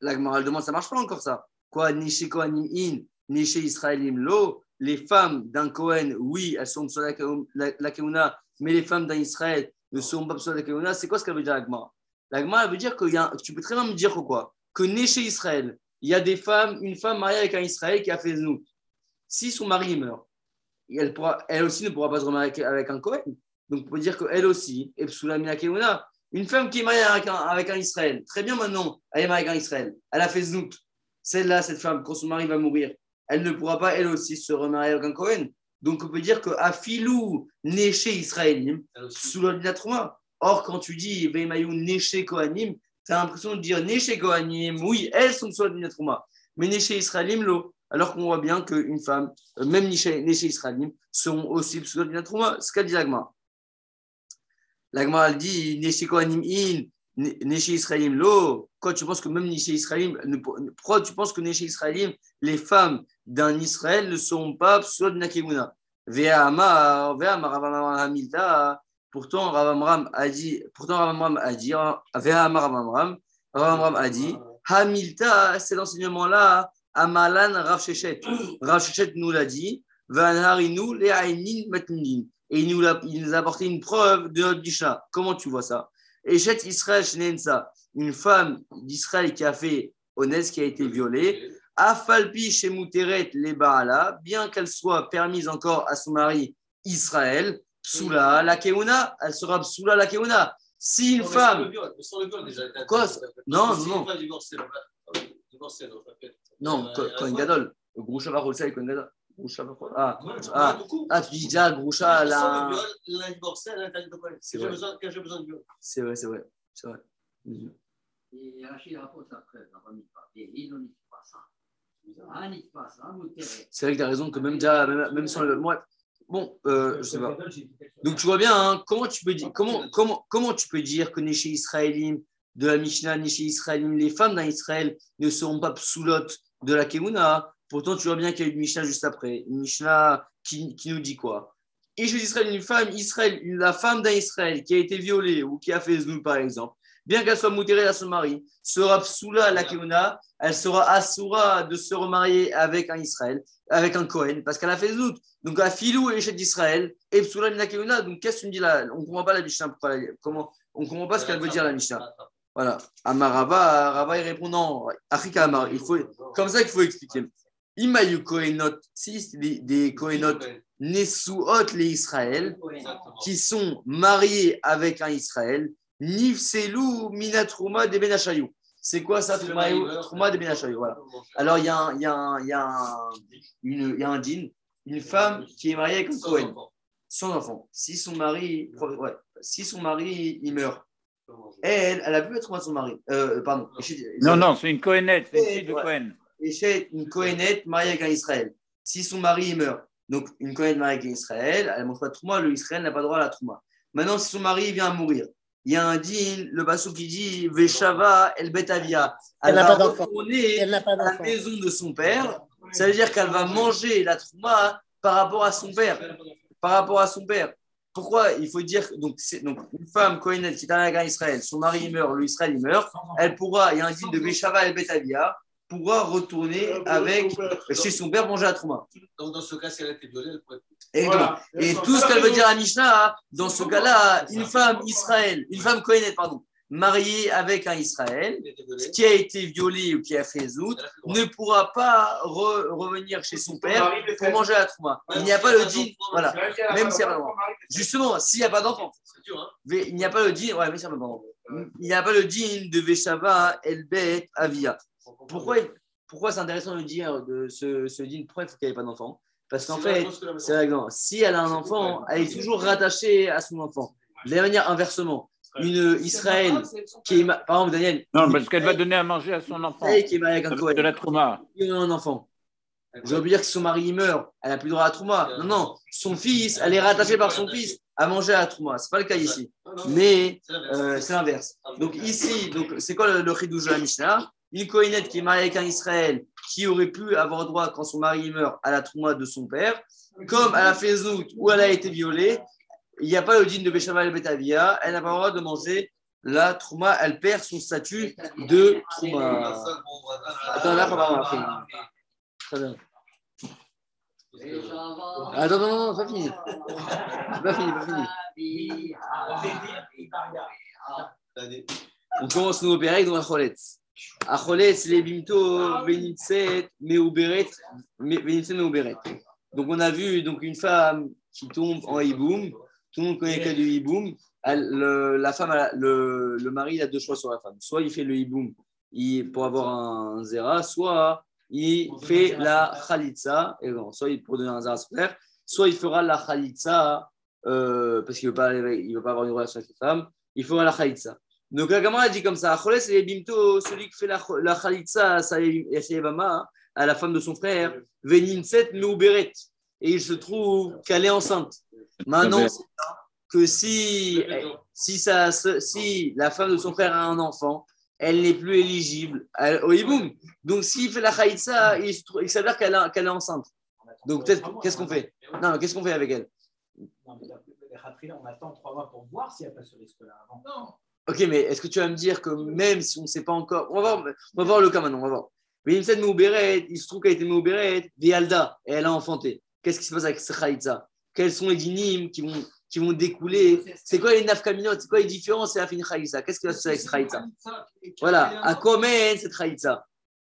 La Gemara demande, ça marche pas encore ça. Quoi, ni chez Kohanim in, ni chez Israélim lo, les femmes d'un Kohen, oui, elles sont sur la, la, la Keuna, mais les femmes d'un Israël ne sont pas sur la Keuna. C'est quoi ce qu'elle veut dire la Gemara? La Gemara elle veut dire que y a tu peux très bien me dire que quoi Que né chez Israël, il y a des femmes, une femme mariée avec un Israël qui a fait Znout. Si son mari meurt, elle, pourra, elle aussi ne pourra pas se remarier avec, un Kohen. Donc, on peut dire qu'elle aussi keuna. Une femme qui est mariée avec un, avec un Israël, très bien maintenant, elle est mariée avec un Israël, elle a fait Znout. Celle-là, cette femme, quand son mari va mourir, elle ne pourra pas, elle aussi, se remarier avec un Cohen. Donc, on peut dire que Afilou, Néché Israélim, sous la Trouma. Or, quand tu dis Veimayou, Néché Kohanim, tu as l'impression de dire Néché Kohanim, oui, elles sont sous la Trouma. Mais Néché Israélim, l'eau. Alors qu'on voit bien qu'une femme, euh, même Néché Israélim, sont aussi sous la Trouma. Ce qu'a dit l'Agma. L'Agma, elle dit Néché Kohanim in, Néché Israélim, l'eau. Quand tu penses que même Néché Israélim, ne- pourquoi tu penses que les femmes d'un Israël ne sont pas sous la Nakemuna. Pourtant, Ravamram a dit, pourtant Ravamram a dit, ve'amar Ravamram, Ravamram a dit, Hamilta, c'est l'enseignement-là, Amalan Rav Shechet. Rav Shechet nous l'a dit, Ve'anharinu le'ainin matnin. Et il nous, a, il nous a apporté une preuve de notre Mishnah. Comment tu vois ça? Israël Shnensa, une femme d'Israël qui a fait Onès, qui a été violée, Afalpi les Baala, bien qu'elle soit permise encore à son mari Israël, Psula la Keuna, elle sera Psula la Keuna. Si une femme, Quoi? Non, non, non. Non, Ko- Kohen Gadol, Groucha va et Kohen Gadol. Groucha va Ah, ah, ah, tu dis déjà Groucha, là. C'est vrai. C'est vrai, c'est vrai. C'est vrai. Et Rachid rapporte après, la Mikvah. Et il n'en dit pas ça. Ah, n'y pas ça, vous terrez. C'est vrai que tu as raison que même déjà, même, même sans le. Moi, bon, euh, je sais pas. Donc tu vois bien, hein, comment, tu peux dire, comment, comment, comment tu peux dire que chez Israélim, de la Mishnah, chez Israélim, les femmes dans Israël ne seront pas psoulotes de la Kemuna Pourtant, tu vois bien qu'il y a une Mishnah juste après. Une Mishnah qui, qui nous dit quoi? Israël, une femme, Israël, la femme d'un Israël qui a été violée ou qui a fait znou, par exemple, bien qu'elle soit moutérée à son mari, sera psoula à la Kemuna, elle sera assoura de se remarier avec un Israël, avec un Cohen, parce qu'elle a fait znout. Donc, à Filou et chez d'Israël, et Psoula Minakeuna. Donc, qu'est-ce que tu me dis là? On ne comprend pas la Mishnah. comment, on ne comprend pas ce qu'elle veut dire la Mishnah. Voilà. Amarava, Rava, il répond non. Afrika Amar. Il faut, comme ça qu'il faut expliquer. Imayu Kohenot, si des, des Kohenot Nesuot les Israël, qui sont mariés avec un Israël, Nifselou Minatrouma de Benachayou. C'est quoi ça, Trouma de Benachayou Voilà. Alors, il y a un, il y a un, il y a un, une, il y a un din, une femme qui est mariée avec un Cohen, son enfant. Si son mari, ouais, si son mari, il meurt, elle, elle a pu être son mari. Euh, pardon. Non, non, c'est une Cohenette, c'est une. Cohen. Une Cohenette mariée avec un Israël. Si son mari meurt, donc une Cohenette mariée avec un Israël, elle ne mange pas de Trouma, le Israël n'a pas droit à la Trouma. Maintenant, si son mari vient à mourir, il y a un din, le bassou qui dit Veshava el Betavia. Elle Elle n'a va pas d'enfant. retourner Elle n'a pas à la maison de son père. Ça veut dire qu'elle va manger la Trouma par rapport à son père. Par rapport à son père. Pourquoi il faut dire donc, c'est, donc une femme Cohenette qui est un Israël, son mari meurt, le Israël il meurt, elle pourra, il y a un din de Veshava el Betavia, pourra retourner avec chez son père manger la Trouma. Donc, dans ce cas, si elle a été violée, elle pourrait. Et, Voilà. donc, et tout ce qu'elle veut dire à Mishnah, dans ce cas-là, une femme Israël, une femme Kohenet, pardon, marié avec un Israël, qui a été violé ou qui a fait zout, ne pourra pas re- revenir chez son père pour manger la trouma. Il n'y a pas le din, voilà. Même si elle a pas d'enfant. Justement, s'il n'y a pas d'enfant, hein. Il n'y a pas le din, ouais, mais. Il n'y a pas le din de Veshava El Bet Avia. Pourquoi, pourquoi c'est intéressant de dire de ce, ce din Pourquoi il faut qu'il n'y ait pas d'enfant? Parce qu'en fait, c'est si elle a un enfant, elle est toujours rattachée à son enfant. De la manière inversement, une Israël qui est, par exemple, Daniel, Non, parce qu'elle va donner à manger à son enfant. Qui est mariée avec un De la trauma. qui a un enfant. Je veux dire que si son mari il meurt, elle n'a plus le droit à la trouma. Non, non, son fils, elle est rattachée par son fils à manger à la trouma. Ce n'est pas le cas ici. Mais c'est l'inverse. euh, c'est l'inverse. Donc ici, donc c'est quoi le, le chidouche de la Mishnah? Une Kohénette qui est mariée avec un Israël qui aurait pu avoir droit, quand son mari meurt, à la trouma de son père, comme elle a fait zout ou elle a été violée, il n'y a pas le digne de Béchava el Betavia, elle n'a pas le droit de manger la trouma, elle perd son statut de trouma. Attends, là, on va après. Très bien. Attends, non, non, non, pas fini. Pas fini, pas fini. On commence nos opérer dans Acholetz. Acholetz, les bimto, benitset, meuberet, benitset, meuberet. Donc, on a vu donc, une femme qui tombe en hiboum. Tout le monde connaît cas du hiboum. Elle- le, la femme, le, le mari, il a deux choix sur la femme. Soit il fait le hiboum il- pour avoir un zéra, soit il fait la khalitsa, et non, soit il pour donner un zéra à son frère, soit il fera la khalitsa euh, parce qu'il ne veut, pas veut avoir une relation avec la femme, il fera la khalitsa. Donc la gamin a dit comme ça, Acholes les bimto, celui qui fait la, la sa Yevama, à la femme de son frère, Veninset Meuberet, et il se trouve qu'elle est enceinte. Maintenant, c'est ça, que si, si, ça, si la femme de son frère a un enfant, elle n'est plus éligible à- au hiboum. Donc s'il fait la khaïtsa, il, s'avère qu'elle est enceinte. Donc peut-être, qu'est-ce qu'on fait? Non, mais qu'est-ce qu'on fait avec elle? On attend trois mois pour voir s'il n'y a pas ce risque-là avant. Non. Ok, mais est-ce que tu vas me dire que même si on ne sait pas encore, on va voir, on va voir le cas maintenant, on va voir. Mais il se trouve qu'elle a été Meuberet, Vialda, et elle a enfanté. Qu'est-ce qui se passe avec ce khaïtsa? Quels sont les dynimes qui vont, qui vont découler. C'est quoi les nafkaminotes C'est quoi les différences C'est la fin khaïtsa Qu'est-ce qui va se passer avec ce khaïtsa Voilà, à combien cette Khaïtsa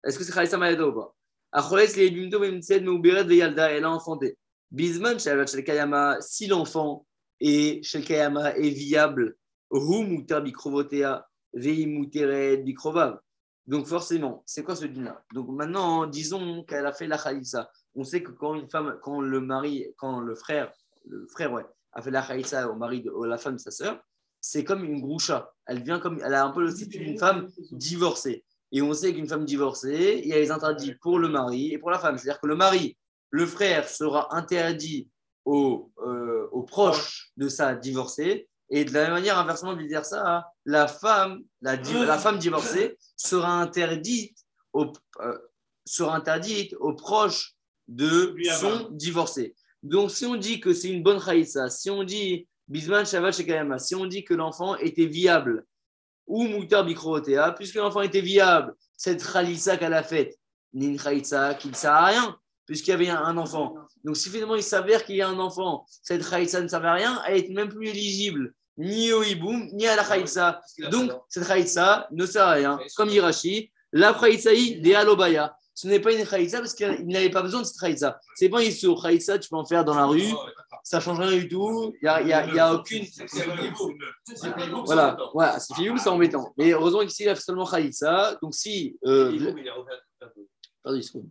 Est-ce que c'est Khaïtsa Mayada ou pas? Acholes les bimto memtset meuberet veyalda, elle a enfanté. Bisman shel kayama, si l'enfant est shel kayama est viable, hu muter bikrovotea, vei muteret bikrovav. Donc forcément, c'est quoi ce dîner? Donc maintenant, disons qu'elle a fait la Khaïtsa. On sait que quand une femme, quand le mari, quand le frère, le frère ouais, a fait la Khaïtsa au mari de la femme de sa sœur, c'est comme une groucha. Elle vient comme, elle a un peu le statut d'une femme divorcée. Et on sait qu'une femme divorcée, il y a les interdits pour le mari et pour la femme. C'est-à-dire que le mari, le frère sera interdit aux, euh, aux proches de sa divorcée. Et de la même manière, inversement, de dire ça, la femme, la, la femme divorcée sera interdite aux, euh, sera interdite aux proches de Lui avant. son divorcé. Donc, si on dit que c'est une bonne khaïsa, si on dit Bisman Shavat Shekayama, si on dit que l'enfant était viable, ou Moutar Bikrotea, puisque l'enfant était viable, cette khaïsa qu'elle a faite, n'est une qui ne sert à rien, puisqu'il y avait un, enfant. Donc, si finalement il s'avère qu'il y a un enfant, cette khaïsa ne servait à rien, elle est même plus éligible ni au hiboum, ni à la khaïsa. Donc, cette khaïsa ne sert à rien. Comme Hirashi, la khaïsaï de Alobaya. Ce n'est pas une khaïsa parce qu'il n'avait pas besoin de cette khaïsa. C'est pas une sur khaïsa, tu peux en faire dans la rue, ça change rien du tout. Il n'y a, y a- il y a aucune. Voilà, voilà c'est fiou, c'est embêtant. Mais heureusement qu'ici, il a seulement khaïsa. Donc, si. euh, Pardon, il se trouve.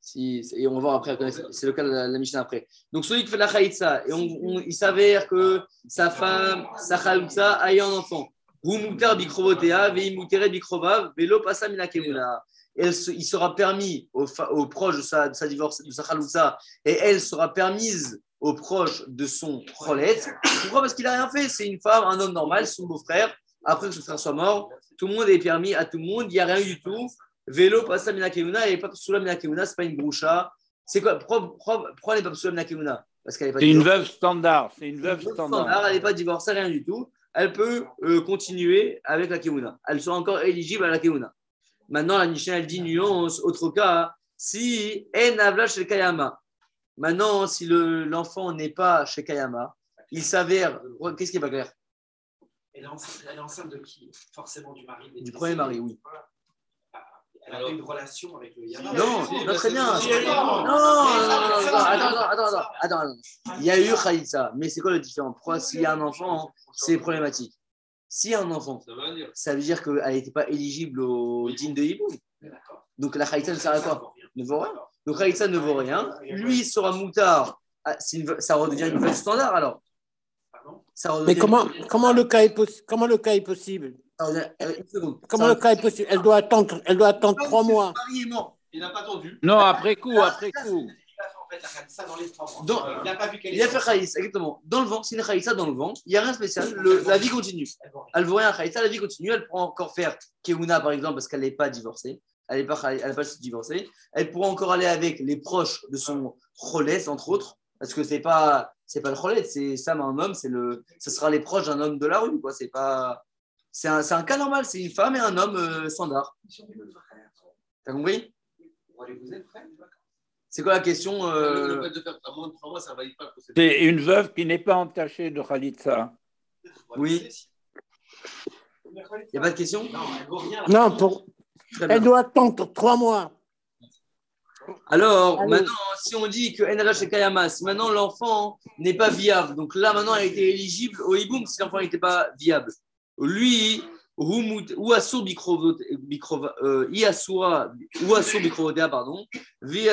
Si, et on va voir après, c'est le cas de la, la Mishnah après. Donc, celui qui fait la khaïtsa, et on, on- il s'avère que sa femme, sa khaïtsa, a eu un enfant. Ou moutar bikrovotea, vei bikrovav, velo pasa mina kemuna. Elle se- Il sera permis aux, proches de sa, de sa divorce, de sa khaloutsa, et elle sera permise aux proches de son cholet. Pourquoi? Parce qu'il n'a rien fait. C'est une femme, un homme normal, son beau-frère. Après que son frère soit mort, tout le monde est permis à tout le monde. Il n'y a rien eu du tout. Vélo, pas ça, Minakemuna, et pas Psula Minakemuna, c'est pas une groucha. C'est quoi? Pourquoi, pourquoi, pourquoi elle n'est pas Psula Minakemuna Parce qu'elle n'est pas C'est une veuve standard. C'est une veuve Standard. Elle n'est pas divorcée, rien du tout. Elle peut euh, continuer avec la Kemuna. Elle sera encore éligible à la Kemuna. Maintenant, la Mishnah, elle dit nuance, autre cas, si En Avla chez Kayama. Maintenant, si le- l'enfant n'est pas chez Kayama, il s'avère. Qu'est-ce qui n'est pas clair? Elle est enceinte, elle est enceinte de qui? Forcément du mari. Du premier mari, oui. Voilà. Elle a une relation avec le Yama. Non, très bien. Non, non, non, non, non, attends, attends, attends, attends. Il y a eu Khaïsa, mais c'est quoi le différent? Pourquoi s'il y a un enfant, c'est problématique A un enfant, Ça veut dire. ça veut dire qu'elle n'était pas éligible au dîme de Hiboum. D'accord. Donc la Khaïsa ne sert à quoi? Ne vaut rien. Donc Khaïsa ne vaut rien. Lui sera moutard. Ah, une- ça redevient une veuve standard alors. Pardon? Ça redevient- Mais comment, comment, le cas est comment le cas est possible? Euh. Comment Ça le cas est possible? Elle doit attendre, elle doit attendre trois mois. Il n'a pas attendu. Non, après coup, après coup. La dans les trois mois. Donc, il n'a pas vu qu'elle Il a fait exactement. Dans le vent, c'est une Khaïsa dans le vent. Il n'y a rien de spécial. Le- la vie continue. Elle vaut rien Khaïsa, la vie continue. Elle pourra encore faire Keuna, par exemple, parce qu'elle n'est pas divorcée. Elle n'est pas, elle n'est pas divorcée. Elle pourra encore aller avec les proches de son Cholès, entre autres, parce que c'est pas, c'est pas le Cholès, c'est Sam, un homme, c'est le, ce sera les proches d'un homme de la rue, quoi. C'est pas, c'est un, c'est un cas normal. C'est une femme et un homme euh, standard. T'as compris? Vous frère C'est quoi la question euh, Le fait de faire à moins de trois mois, ça ne valide pas. C'est une veuve qui n'est pas entachée de Khalitsa. Oui. Il n'y a pas de question? Non, elle vaut rien. Non, pour, Très bien. elle doit attendre trois mois. Alors, Allez. maintenant, si on dit que NRH et Kayamas, maintenant l'enfant n'est pas viable, donc là maintenant elle était éligible au Iboum si l'enfant n'était pas viable. Lui, ou euh, pardon, Vi.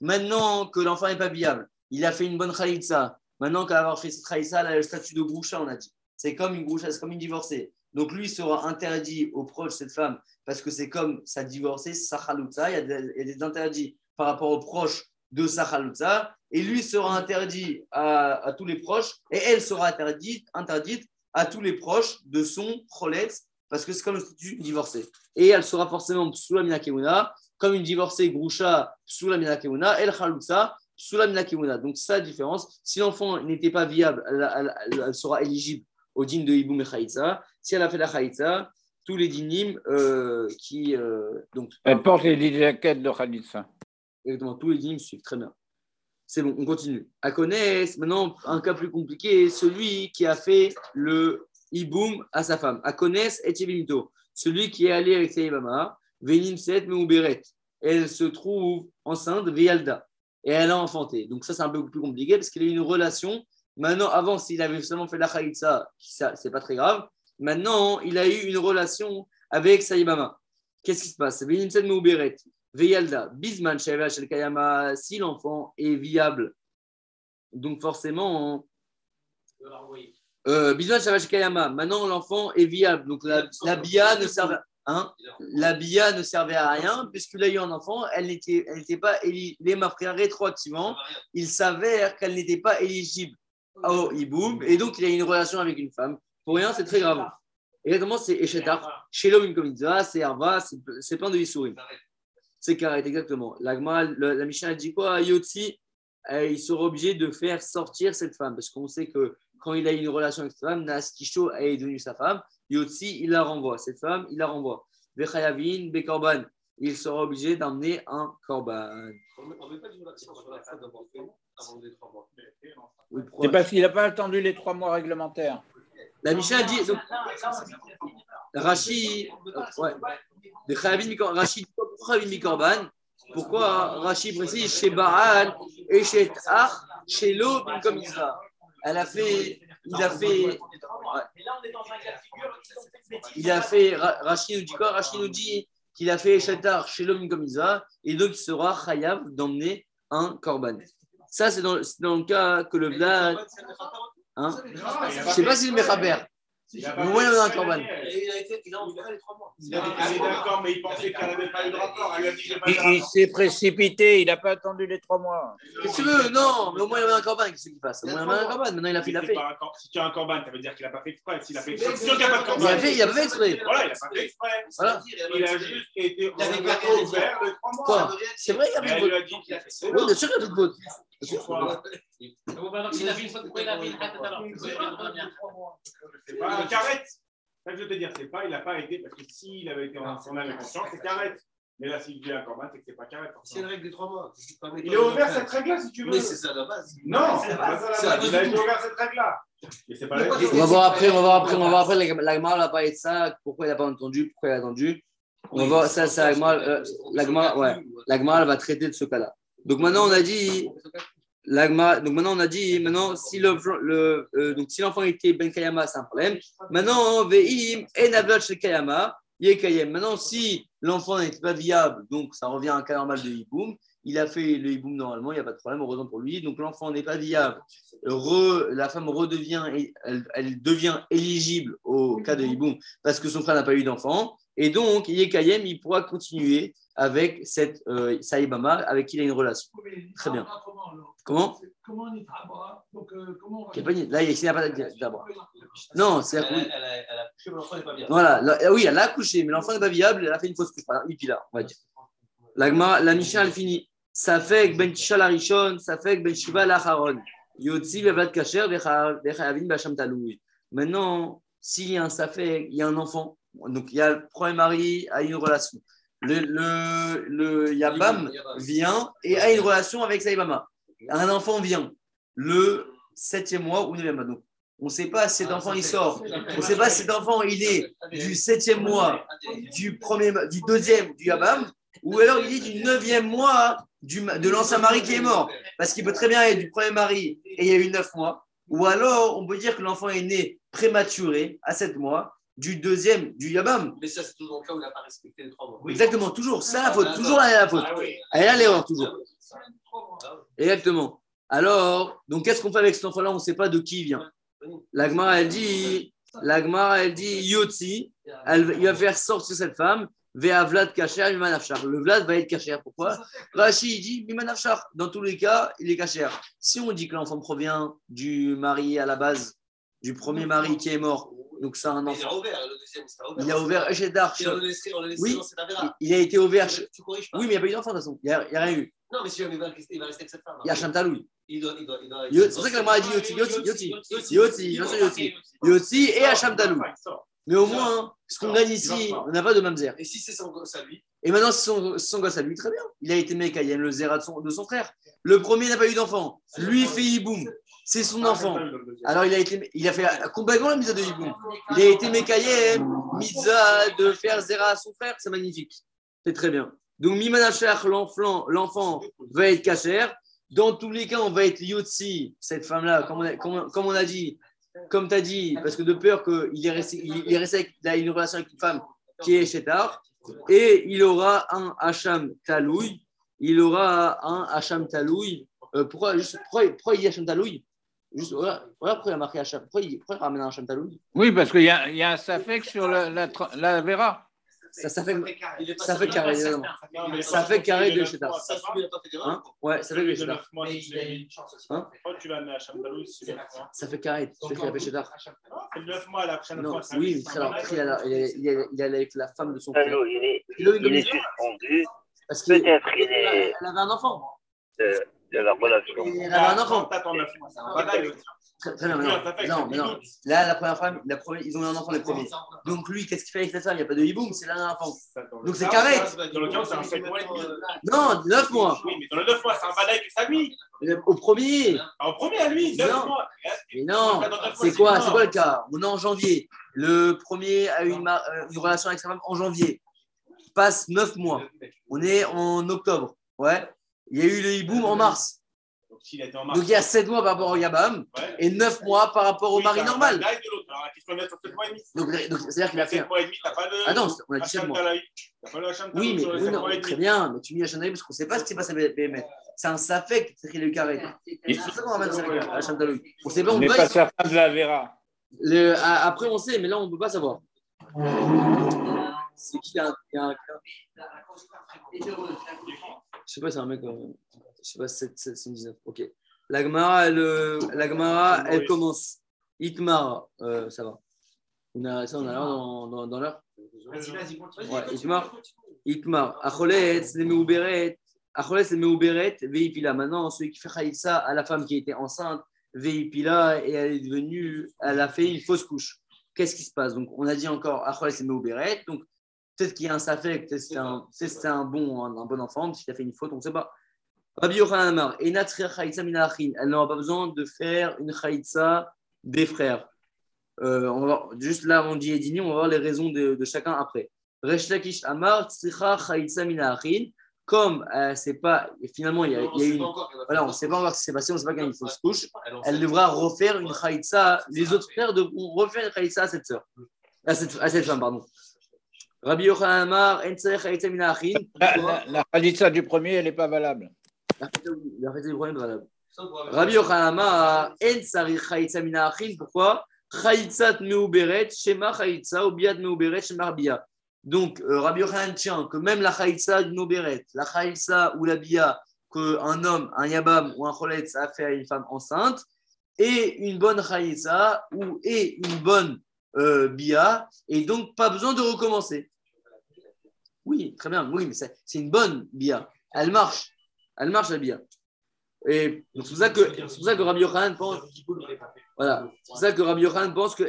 Maintenant que l'enfant n'est pas viable, il a fait une bonne Khalitsa. Maintenant qu'avoir fait cette Khalitsa, elle a le statut de Groucha, on a dit. C'est comme une Groucha, c'est comme une divorcée. Donc lui sera interdit aux proches de cette femme parce que c'est comme sa divorcée, sa chaloutza, il y, a des, il interdits par rapport aux proches de sa chaloutza, et lui sera interdit à, à tous les proches, et elle sera interdite, interdite à tous les proches de son choletz, parce que c'est comme le statut divorcé. Et elle sera forcément sous la minakemuna, comme une divorcée groucha sous la minakemuna, elle chaloutza sous la minakemuna. Donc, c'est ça la différence. Si l'enfant n'était pas viable, elle, elle- elle- elle sera éligible au din de Iboum et Chaïtza. Si elle a fait la Chaïtza, tous les dinim euh, qui. euh, donc, Elle porte les jaquettes de Khalitsa. Exactement, tous les dinim suivent. Très bien. C'est bon, on continue. À maintenant, un cas plus compliqué, celui qui a fait le Iboum à sa femme. À connaître, Etiebimito, celui qui est allé avec Saïbama, Venim Set Meuberet. Elle se trouve enceinte, Vialda. Et elle a enfanté. Donc, ça, c'est un peu plus compliqué parce qu'il a eu une relation. Maintenant, avant, s'il avait seulement fait la Khaïtsa, ça, c'est pas très grave. Maintenant, il a eu une relation avec Saïbama. Qu'est-ce qui se passe? Venim Set Veyalda, Bisman, Shel Kayama, si l'enfant est viable, donc forcément, euh, Bisman, Shel Kayama, maintenant l'enfant est viable, donc la, la bia ne servait, hein, la bia ne servait à rien, puisqu'il a eu un enfant, elle n'était elle n'était pas éligible, rétroactivement, il s'avère qu'elle n'était pas éligible au hiboum, et donc il a une relation avec une femme. Pour rien, c'est très grave. Exactement, c'est Eshetar. Chez l'homme, une c'est Arva, c'est plein de Issourim. C'est carré, exactement. La, la Mishnah dit quoi Yotzi, euh, il sera obligé de faire sortir cette femme, parce qu'on sait que quand il a eu une relation avec cette femme, Nastisho est devenue sa femme. Yotzi, il la renvoie. Cette femme, il la renvoie. Bechayavin, Bekorban, il sera obligé d'emmener un korban. C'est parce qu'il n'a pas attendu les trois mois réglementaires. La Mishnah dit. donc, Rashi, ouais. De Rashi, pourquoi Mikorban Pourquoi Rashi précise chez Baal et chez Ach, chez l'eau, comme Elle a fait. Il a fait. Il a fait. Ra- Rashi nous dit quoi? Rashi nous dit qu'il a fait Shetar chez l'homme comme Isra et donc il sera Chayav d'emmener un Korban. Ça, c'est dans, c'est le cas que le Vlad. Hein? Je sais pas si le Mechaber. Il a Mais moi, il y en a un Korban. Et il a été, il a envoyé les trois mois. Il a dit qu'il était d'accord, mais il pensait qu'elle n'avait pas eu de rapport. Il, il s'est précipité, il n'a pas attendu les trois mois. Qu'est-ce que tu veux Non, mais au moins il y avait un Korban. Qu'est-ce qu'il fasse? Au moins il y avait un Korban. Maintenant il a fait, il a Mais fait. c'est pas un cor- Si tu as un corban, ça veut dire qu'il n'a pas fait exprès. S'il a fait exprès, c'est sûr qu'il n'y a pas de Il a corban. fait, il a pas fait exprès. Voilà, il n'a pas fait exprès. Il a juste été Il ouvert les trois mois. Quoi? C'est vrai, il y a fait faute. Oui, bien sûr qu'il y a fait faute. Il a fait une. Pourquoi il a une à l'heure C'est pas carrette. Ça je veux te dire, c'est pas, il n'a pas été, parce que s'il avait été en son âme et conscience, c'est carrette. Mais là, s'il vient encore mal, c'est que c'est pas carré. C'est une règle des trois mois. Pas Il est ouvert cette règle-là, si tu veux. Mais c'est ça la base. Non, c'est la pas base. ça la base. Il a été ouvert cette règle-là. Pas On va voir après, on va voir après, on va voir après. La, la Gemara va parler de ça, pourquoi il n'a pas entendu, pourquoi il a attendu. On va voir ça, euh, la Gemara, ouais, elle va traiter de ce cas-là. Donc maintenant, on a dit, donc maintenant, on a dit, maintenant, euh, si l'enfant était Ben Kayama, c'est un problème. Maintenant, Ve'im Avlot chez Kayama, Yekayem. Maintenant, si l'enfant n'est pas viable, donc ça revient à un cas normal de hiboum, il a fait le hiboum normalement, il n'y a pas de problème, heureusement pour lui. Donc l'enfant n'est pas viable. La femme redevient, elle devient éligible au cas de hiboum parce que son frère n'a pas eu d'enfant. Et donc, Yekayem, il pourra continuer avec cette euh, Saïbama avec qui il a une relation. Très bien. Comment Comment? On est Donc, euh, comment on va. Pas Là, il n'y a pas d'abord. Non, c'est Elle, elle, a- elle a couché, mais l'enfant n'est pas bien. Voilà, là- oui, elle a accouché, mais l'enfant n'est pas viable, elle a fait une fausse couche. Voilà, là, on va dire. La, Gemara- la Mishnah, elle finit. Ça fait que Ben Tisha la Rishon, ça fait que Ben Shiva la Haron. Yotzi vevad kacher vechavin basham taloui. Maintenant, s'il y a un safek, il y a un enfant. Donc, il y a le premier mari a une relation. Le, le, le Yabam vient et a une relation avec Saïbama. Un enfant vient le septième mois ou neuvième mois. Donc, on ne sait pas si cet enfant il sort. On ne sait pas si cet enfant il est du septième mois, du premier, du deuxième du Yabam, ou alors il est du neuvième mois du, de l'ancien mari qui est mort. Parce qu'il peut très bien être du premier mari et il y a eu neuf mois. Ou alors on peut dire que l'enfant est né prématuré à sept mois du deuxième du Yabam. Mais ça, c'est toujours le cas où il n'a pas respecté les trois mois. Exactement, toujours. C'est la faute. Toujours elle a la faute. Ah oui. Elle a l'erreur, toujours. Ah oui. Exactement. Alors, donc qu'est-ce qu'on fait avec cet enfant-là? On ne sait pas de qui il vient. L'Agmara, elle dit, l'Agmara, elle dit, Yotzi, elle- il va faire sortir cette femme, Vea Vlad Kacher, Mimanafchar. Le Vlad va être Kacher. Pourquoi? Rashi, il dit, Mimanafchar. Dans tous les cas, il est Kacher. Si on dit que l'enfant provient du mari à la base, du premier mari qui est mort, donc c'est un Mais Il a enfant. ouvert, le deuxième, ouvert. Il a ouvert le laissait Oui. Il a été ouvert. Tu- Tu corriges pas. Oui, mais il n'y a pas eu d'enfant de toute façon. Il n'y a, a rien eu. Non, mais si jamais il va rester il va rester avec cette femme. Il y a Shamtaloui. Il doit. Il doit, il doit Yo- C'est pour ça que la a dit Yotzi. Yotzi, bien sûr, Yotzi. Yotzi et Hacham Talou. Mais au moins, hein, ce qu'on gagne ici, on n'a pas de mamzer. Et si c'est son gosse à lui Et maintenant, c'est son, son gosse à lui, très bien. Il a été Mekayem, le Zera de son, de son frère. Le premier n'a pas eu d'enfant. Lui, il fait Hiboum. C'est son enfant. Alors, il a, été, il a fait complètement la mise de Hiboum. Il a été Mekayem, Mitzah de faire Zera à son frère. C'est magnifique. C'est très bien. Donc, Mimanachar, l'enfant, l'enfant va être Kacher. Dans tous les cas, on va être Yotzi, cette femme-là, comme on a, comme, comme on a dit, comme tu as dit, parce que de peur qu'il est resté, il est resté avec, il a une relation avec une femme qui est Shetar, et il aura un Hacham Taloui, il aura un Hacham Taloui. Euh, pourquoi, pourquoi, pourquoi il dit Hacham Taloui? Juste, voilà, voilà pourquoi il a marqué Hacham. Pourquoi il, pourquoi il ramène un Hacham Taloui Oui, parce qu'il y, a- il y a un safek sur la, la, la Vera. ça, ça fait, ça fait carré, évidemment. Ça fait carré de fait d'erreur. Hein ouais, ça fait de Shetar. 9 mois. Mais il a eu une chance aussi. Hein Pourquoi tu si c'est 9 mois Ça fait carré. Tu a fait Shetar. Ah, C'est 9 mois, la prochaine Non, fois. oui, mais alors, après, il, est avec la femme de son frère. il est, suspendu. parce qu'elle Peut-être il est avait un enfant. La relation. Et elle avait un enfant. T'attends 9 mois. C'est un badaille. Très, très bien, mais non, mais non. Là, la première femme, la première, ils ont eu un enfant les premiers. Donc lui, qu'est-ce qu'il fait avec cette femme? Il n'y a pas de hiboum, c'est là un enfant. Donc c'est carré. Dans le cas, c'est un 7 mois et demi. Non, 9 mois. Oui, mais dans le 9 mois, c'est un badaille que ça lui. Au premier. Ah, Au premier à lui, 9 Non. mois. Mais non, c'est quoi, c'est quoi le cas? On est en janvier. Le premier a eu une, euh, une relation avec sa femme en janvier. Passe 9 mois. On est en octobre. Ouais. Il y a eu le hiboum en mars. Donc s'il était en mars. Donc il y a 7 mois par rapport au Yabam Ouais. et 9 mois par rapport au Oui, mari normal. de l'autre. Alors, qu'est-ce qu'on met sur 7 mois et demi Donc, donc c'est-à-dire qu'il a fait. 7 mois et demi, t'as pas de. Ah non, on a dit 7 mois. T'as pas le Hacham Oui, mais oui, 7 non, très bien, mais tu mis Hachem parce qu'on ne sait pas ce qui s'est passé avec BMF. C'est un safek, c'est qu'il a eu carré. C'est pour ça qu'on ramène Hachem Taloui. On ne sait pas, On on n'est peut pas pas. certain de la Vera. Le- a- après, on sait, mais là, on ne peut pas savoir. C'est qui un, il y a un- Je sais pas, c'est un mec. euh, je sais pas, 7, 7, 19. Ok. La Gemara, elle, euh, la Gemara, elle commence. Itmar, euh, ça va. On a, ça, on a l'heure dans, dans, dans l'heure. Vas-y, vas-y, continue. Ouais, Itmar. Itmar. Acholetz, le Meuberet. Acholetz, le Meuberet, Veipila. Maintenant, celui qui fait Khaïssa à la femme qui était enceinte, Veipila, et elle est devenue, elle a fait une fausse couche. Qu'est-ce qui se passe? Donc, on a dit encore Acholetz, le Meuberet. Donc, Peut-être qu'il y a un safek, peut-être c'était un, peut-être c'était un bon, un, bon enfant, parce qu'il a fait une faute, on ne sait pas. Rabbi Yochanan Amar, elle n'aura pas besoin de faire une Chaïtza des frères. Euh, juste là, on dit Edini, on va voir les raisons de, chacun après. Resh Lakish Amar, Tzricha Chaïtza Mina Achin. Comme euh, c'est pas, finalement, il y a, une. Voilà, on ne sait pas encore ce qui s'est passé, on ne sait pas quand il faut se couche. Elle devra refaire une Chaïtza. Les autres frères devront refaire une Chaïtza à cette sœur. À cette femme, pardon. Rabbi Yochanan Amar. La, la, khalitsa du premier, elle n'est pas valable. La Chaïtza du problème, voilà. Rabbi Yochanan Amar. Pourquoi? Chaïtzat Meuberet, Shema Chaïtza, Obiat Meuberet, Shema Bia. Donc, euh, Rabbi Yochanan tient que même la Chaïtza du Meuberet, la Chaïtza ou la Bia, qu'un homme, un Yabam ou un Choletz a fait à une femme enceinte, et une bonne Chaïtza ou et une bonne euh, Bia, et donc pas besoin de recommencer. Oui, très bien, oui, mais c'est une bonne Bia. Elle marche. Elle marche la Bia. Et c'est pour ça que, pour ça que Rabbi Yochanan pense. Voilà. C'est pour ça que Rabbi Yochanan pense que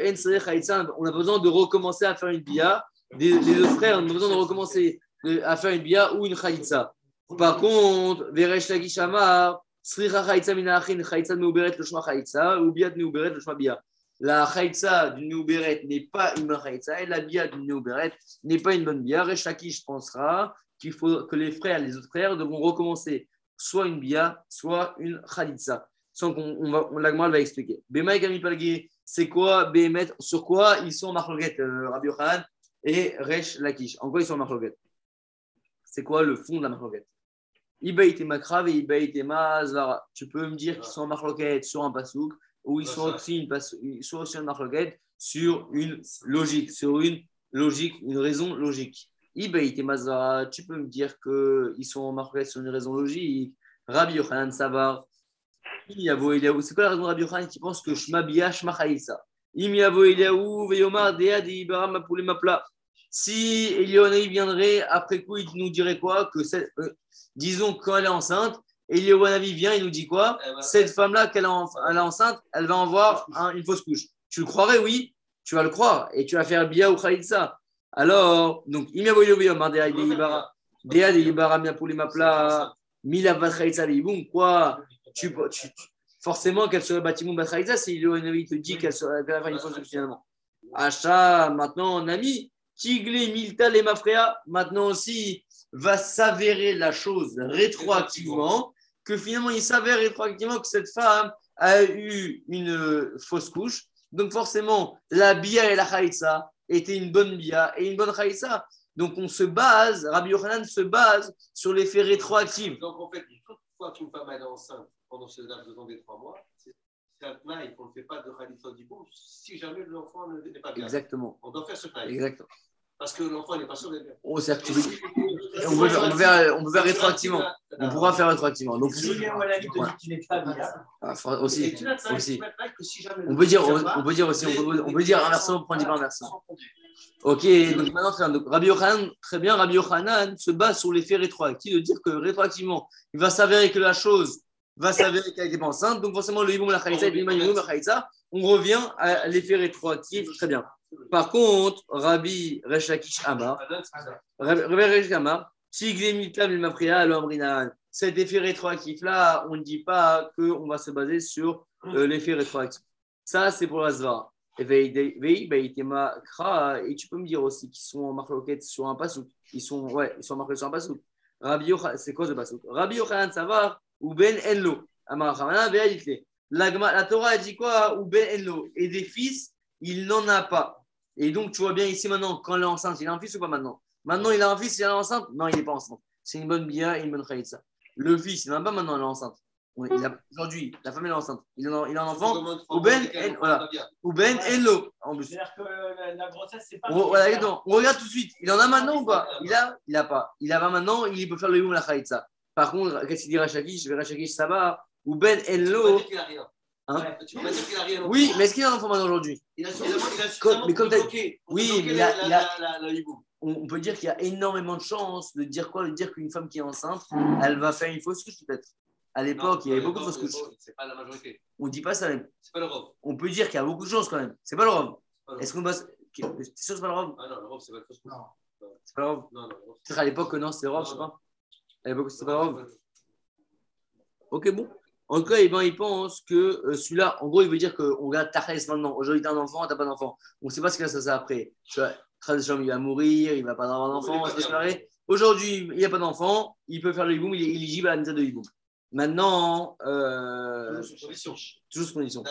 on a besoin de recommencer à faire une bia. Les, les deux frères ont besoin de recommencer à faire une bia ou une chaïtza. Par contre, Veresh Lakish Amar, Sricha Chaïtza Mina Achin, Chaïtza Meuberet le Shma Chaïtza, ou Biat le Shma Bia. La chaïtza du Meuberet n'est pas une chaïtza et la bia du Meuberet n'est pas une bonne bia. Resh Lakish pensera qu'il faut que les frères, les autres frères devront recommencer soit une bia, soit une chaïtza sans qu'on on va, va expliquer. Bema et c'est quoi Behemet? Sur quoi ils sont en marloguette, euh, Rabbi Yochanan et Resh Lakish? En quoi ils sont en marloguette C'est quoi le fond de la marloguette Ibaïté Makrav et Ibaïté Mazvara. Tu peux me dire qu'ils sont en marloguette sur un pasouk? Ou ils sont aussi, une ils sont aussi en marloguette sur une logique, sur une logique, une raison logique. Ibaïté Mazvara, tu peux me dire qu'ils sont en sur une raison logique? Rabbi Yochanan Savar. C'est quoi la raison de Rabbi Yochanan qui pense que Shma Bia, Shma Chaïsa Im Yavo Eliaou, Veyomar, Dea, Deibara, Mapoule, Mapla. Si Elionaï viendrait, après coup, il nous dirait quoi? Que cette- euh, Disons quand elle est enceinte, Eliowanavi vient, il nous dit quoi Cette femme-là, qu'elle est, en- elle est enceinte, elle va en voir un- une fausse couche. Tu le croirais, oui Tu vas le croire et tu vas faire Bia ou Chaïsa. Alors, donc, Boum, quoi tu, tu- tu- forcément qu'elle serait bâtiment Batraïsa, si Léonavi te dit qu'elle serait va faire une fausse couche finalement. Achat, maintenant, on a mis Milta, les Mafréa, maintenant aussi, va s'avérer la chose rétroactivement, que finalement, il s'avère rétroactivement que cette femme a eu une euh, fausse couche. Donc, forcément, la Bia et la Haïtsa étaient une bonne Bia et une bonne Haïtsa. Donc, on se base, Rabbi Yochanan se base sur l'effet rétroactif. Donc, en fait, toute fois qu'une femme est enceinte pendant ce laps de temps des trois mois, c'est un tnaï qu'on ne fait pas de Khalitsa Diboum si jamais l'enfant ne- n'est pas bien. Exactement. On doit faire ce tnaï. Exactement. Parce que l'enfant n'est pas sûr d'être bien. Oh, tu on, peut, faire- on peut faire, on peut faire rétroactivement. On pourra faire rétroactivement. Donc. Ah, aussi, Et aussi. On peut dire, le on, peut dire aussi, on peut, on peut dire inversement, on prend du pas inversement. Ok, donc maintenant. Donc, Rabbi Yochanan, très bien, Rabbi Yochanan se base sur l'effet rétroactif de dire que rétroactivement, il va s'avérer que la chose va s'avérer qu'elle n'était pas enceinte. Donc, forcément, le Yiboum, la Khaïtza, le Yiboum, la on revient à l'effet rétroactif. Très bien. Par contre, Rabbi Reshakish Amar, Rabbi Reshakish Amar. Cet effet rétroactif-là, on ne dit pas qu'on va se baser sur euh, l'effet rétroactif. Ça, c'est pour la Zvara. Et tu peux me dire aussi qu'ils sont en marloquette sur un pasouk. Ils sont, ouais, ils sont marqués sur un pasouk. Rabbi c'est quoi ce pasouk? Rabbi Yochanan Savar ou Ben Enlo? La Torah a dit quoi? Ou Ben Enlo. Et des fils, il n'en a pas. Et donc, tu vois bien ici maintenant, quand elle est enceinte, il a un fils ou pas maintenant? Maintenant, il a un fils, il est enceinte? Non, il n'est pas enceinte. C'est une bonne bia et une bonne khaïtsa. Le fils, il n'en a pas maintenant, elle est enceinte. Aujourd'hui, la femme elle est enceinte. Il a, il a un enfant. Ou Ben, voilà. Ou Ben Enlo, en plus. C'est-à-dire que la, grossesse, c'est pas. On, voilà, exactement. On regarde tout de suite. Il en a maintenant ou pas? Il a Il a pas. Il a pas maintenant, il peut faire le Youm la Khaïtsa. Par contre, qu'est-ce qu'il dit Rachakish Je vais Rachakish, ça va. Ou Ben Hein Tu peux pas dire qu'il a rien. non Oui, mais est-ce qu'il a un enfant maintenant aujourd'hui Il a il a Comme- mais comme Oui, bloquer mais il la- on, on peut dire qu'il y a énormément de chances de dire quoi De dire qu'une femme qui est enceinte, elle va faire une fausse couche peut-être. À l'époque, il y avait beaucoup de fausses couches. C'est pas la majorité. On ne dit pas ça même. C'est pas le robe. On peut dire qu'il y a beaucoup de chances quand même. C'est pas le. C'est le Est-ce robe. qu'on va. T'es sûr que c'est pas le Ah non, le robe, c'est pas le fausse couche. C'est pas non, non. Peut-être à l'époque, non, c'était grave, je sais pas. À l'époque, c'était pas grave. Ok, bon. En tout cas, eh ben, il pense que euh, celui-là, en gros, il veut dire qu'on regarde ta race maintenant. Aujourd'hui, t'as un enfant, t'as pas d'enfant. On ne sait pas ce qu'il va se passer après. Tu vois, il va mourir, il va pas avoir d'enfant, On va se séparer. Aujourd'hui, il n'y a pas d'enfant, il peut faire le hiboum, il est éligible à la mise de hiboum. Maintenant, euh, toujours sous condition.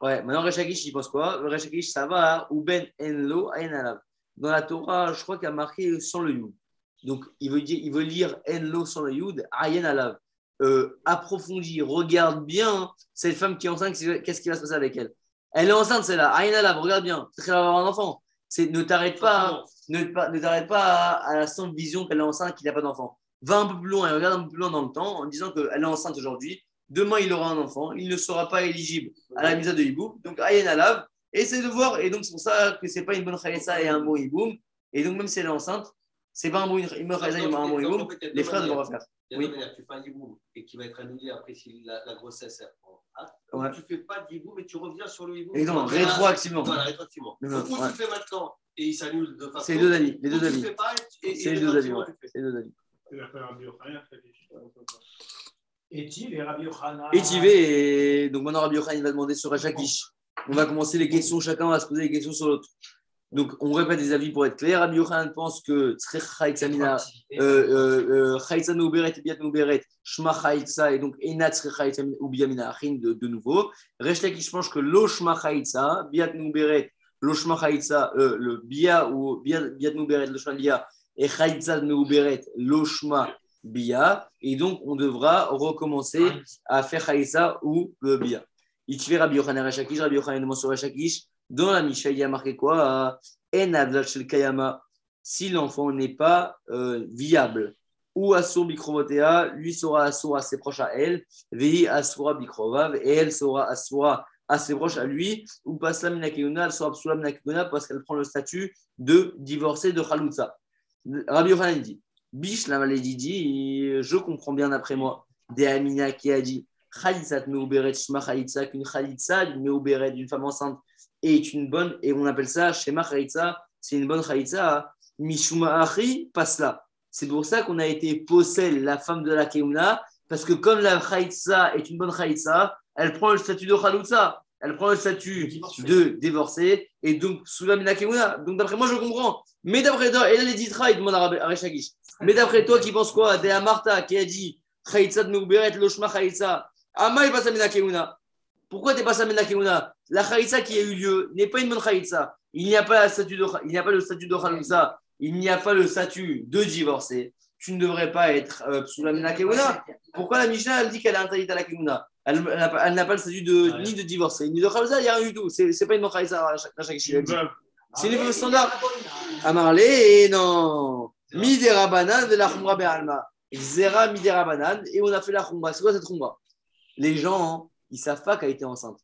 Ouais, maintenant, Rechakish, il pense quoi? Rechakish, ça va, ou ben enlo alav. Dans la Torah, je crois qu'il y a marqué sans le yud. Donc, il veut, dire, il veut lire enlo sans le yud, ayen alav. Euh, approfondis, regarde bien cette femme qui est enceinte, qu'est-ce qui va se passer avec elle Elle est enceinte, celle-là, ayen alav, regarde bien. C'est qu'elle va avoir un enfant. Ne t'arrête pas, ne, ne t'arrête pas à, à la simple vision qu'elle est enceinte, qu'il n'a pas d'enfant. Va un peu plus loin et regarde un peu plus loin dans le temps en disant qu'elle est enceinte aujourd'hui. Demain, il aura un enfant. Il ne sera pas éligible à la mise de hibou. Donc, ayen alav. Essaye de voir. Et donc, c'est pour ça que c'est pas une bonne khalissa et un bon hiboum. Et donc, même si elle est enceinte, c'est pas un bon une bonne khalissa et un bon hiboum. Les frères devront faire. Il y a Oui. Tu fais un hiboum et qui va être annulé après si la, la grossesse. Ah, Ouais. Ou tu fais pas d'hiboum mais tu reviens sur le hiboum. Exactement, rétroactivement. Voilà, rétroactivement. Ou ouais. tu fais maintenant et il s'annule de façon. C'est les deux avis. Les deux et, C'est et les deux fais. C'est les deux. Il. Est-il et Rabbi Yochanan Et tu et donc maintenant Rabbi Yochanan il va demander sur Hachakish. On va commencer les questions, chacun va se poser des questions sur l'autre. Donc on répète des avis pour être clair. Rabbi Yochanan pense que Tzrech Chaïtzamina, Chaïtza Meuberet et Biat Meuberet, Shma Chaïtza et donc Enat Tzrech Chaïtza ou Biamina Achin de, nouveau. Resh Lakish pense que Lo Shma Chaïtza, Biat Meuberet, Lo Shma Chaïtza, euh, le Bia ou Biat Meuberet, Lo Shma Bia et Chaïtza Meuberet, Lo Shma Bia. Et donc on devra recommencer à faire Chaïsa ou le Bia. Fait Rabbi Yochanan Rachakish, Rabbi Yochanan demande sur Rachakish. Dans la Misha, il y a marqué quoi En Shel Kayama. Si l'enfant n'est pas euh, viable, ou Asur Bikrovotea, lui sera Asur assez proche à elle, Vehi Asura Bikrovav, et elle sera Asura assez proche à lui, ou Pasla Minakeuna, elle sera Psula Minakeuna parce qu'elle prend le statut de divorcée de Khalouza. Rabbi Yochanan dit Bish la maladie dit, je comprends bien d'après moi, des Amina qui a dit Khalisat Meuberet Shma Khalitsa, qu'une Khalitsa, une Meuberet, d'une femme enceinte, est une bonne, et on appelle ça Shema Khalitsa, c'est une bonne Khalitsa, Mishuma Achi, passe là. C'est pour ça qu'on a été possède, la femme de la Keuna, parce que comme la Khalitsa est une bonne Khalitsa, elle prend le statut de Khalitsa, elle prend le statut de divorcée, et donc sous la Mina Keuna. Donc d'après moi, je comprends. Mais d'après toi, et là, les Ditra, il demande à Rechakish. Mais d'après toi, qui pense quoi? Des Martha qui a dit Chaïtza de Meuberet, Loshma Chaïtza. Ama il passe à Mena Keuna. Pourquoi tu pas à Mena Keuna La Chaïtza qui a eu lieu n'est pas une bonne Chaïtza. Il n'y a pas, la statut de, il n'y a pas le statut de. Il n'y a pas le statut de divorcé. Tu ne devrais pas être euh, sous la Keuna. Pourquoi la Mishnah elle dit qu'elle est interdite à la Keuna Elle elle n'a pas, le statut de, ni de divorcé, ni de Chalouza, il n'y a rien du tout. C'est, c'est pas une bonne Chaïtza à chaque, à chaque Une veuve. C'est une standard. Amarlé, non. Midera banane de la khumra be'alma. Zera midera banane. Et on a fait la khumra. C'est quoi cette khumra? Les gens, hein, ils savent pas qu'elle était enceinte.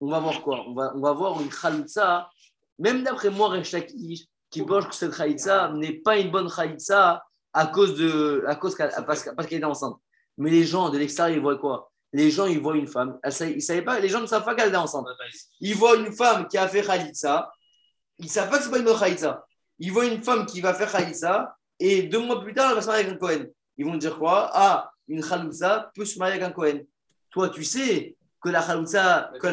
On va voir quoi on va, on va voir une khalitsa. Même d'après moi, Rechakish, qui pense que cette khalitsa n'est pas une bonne khalitsa à cause de, à cause qu'elle, parce, que- parce qu'elle était enceinte. Mais les gens de l'extérieur, ils voient quoi? Les gens, ils voient une femme. Ils savaient pas, les gens ne savent pas qu'elle était enceinte. Ils voient une femme qui a fait khalitsa. Ils ne savent pas que ce n'est pas une bonne khalitsa. Ils voient une femme qui va faire khalitsa et deux mois plus tard, elle va se marier avec un Cohen. Ils vont dire quoi? Ah, une khalitsa peut se marier avec un Cohen. Toi, tu sais que la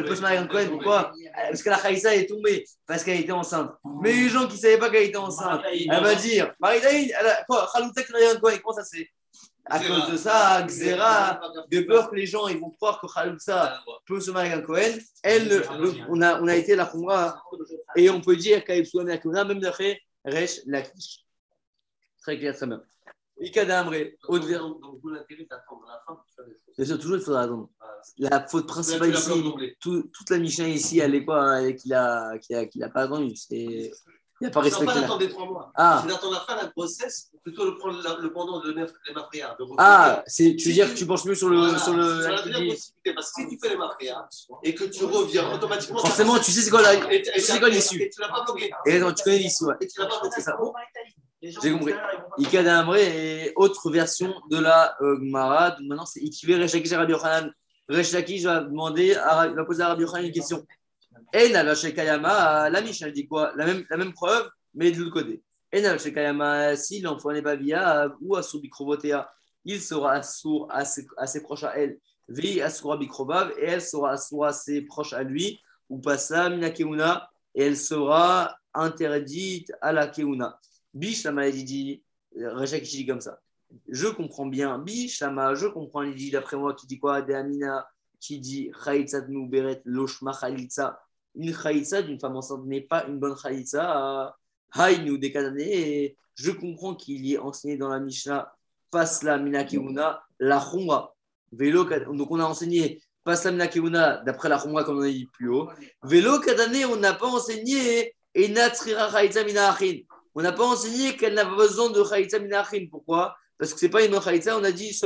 peut se marier avec un Cohen. Pourquoi Parce que la khalitsa est tombée, parce qu'elle était enceinte. Mais les gens qui ne savaient pas qu'elle était enceinte, elle va dire Marie-Daïd, elle a quoi Khalitsa qui se marie avec un Cohen. Comment ça fait À cause de ça, Xera, de peur que les gens ils vont croire que Khalitsa peut se marier avec un Cohen. Elle, le- on, a, on a été la Khumra et on peut dire qu'elle soit Akuna, même d'après Resh Lakish. Très clair, très bien. Donc, vous l'intérêt d'attendre la fin. Bien sûr, toujours il faudra attendre. La faute principale ici, pas tout- toute la Mishnah ici, elle est quoi hein, Qu'il a, qu'il a, qu'il a pas attendu. C'est- Il n'a pas C'est pas respecté. la- d'attendre trois mois. Ah. C'est d'attendre la fin de la grossesse, plutôt le prendre la- le pendant de les mafrias. Ah, c'est, tu veux dire que tu penches mieux sur le. Voilà, sur le la deuxième possibilité, parce que si tu fais les mafrias et que tu reviens automatiquement. Forcément, tu sais c'est quoi la- Et- et- tu sais quoi l'issue. Et tu l'as pas bloqué. Et non, tu connais l'issue. Et tu l'as pas bloqué. Ça. J'ai compris. Ikada Amré est autre version de la euh, Gemara. Maintenant, c'est Ikivé Reshaki Rabbi Yochanan. Reshaki, vais demander, à, va poser à Rabbi Yochanan une question. Et Nala Shekayama, la Mishnah, elle dit quoi? La même, la même preuve, mais de l'autre côté. Enal Shekayama, si l'enfant n'est pas via ou à Bikrobotea, il sera assourd assez, assez proche à elle. Vi Asura Bikrobav, et elle sera assourd assez proche à lui, ou pas ça, Minakeuna, et elle sera interdite à la Keuna. Bish, la maladie dit, Recha qui dit comme ça. Je comprends bien. Bish, Lama, je comprends l'idée d'après moi qui dit quoi? De Amina qui dit Chaïtza Beret Loshma Chaïtza. Une Chaïtza d'une femme enceinte n'est pas une bonne. Haïnu Dekadane. Et je comprends qu'il y ait enseigné dans la Mishnah Pasla Minakeuna, la Khumra. Vélo, donc on a enseigné Pasla Minakeuna d'après la Khumra comme on a dit plus haut. Vélo Kadane, on n'a pas enseigné Enatrira Chaïtza Minachin. On n'a pas enseigné qu'elle n'a pas besoin de Chaïtza Minachin. Pourquoi? Parce que ce n'est pas une Chaïtza. On a dit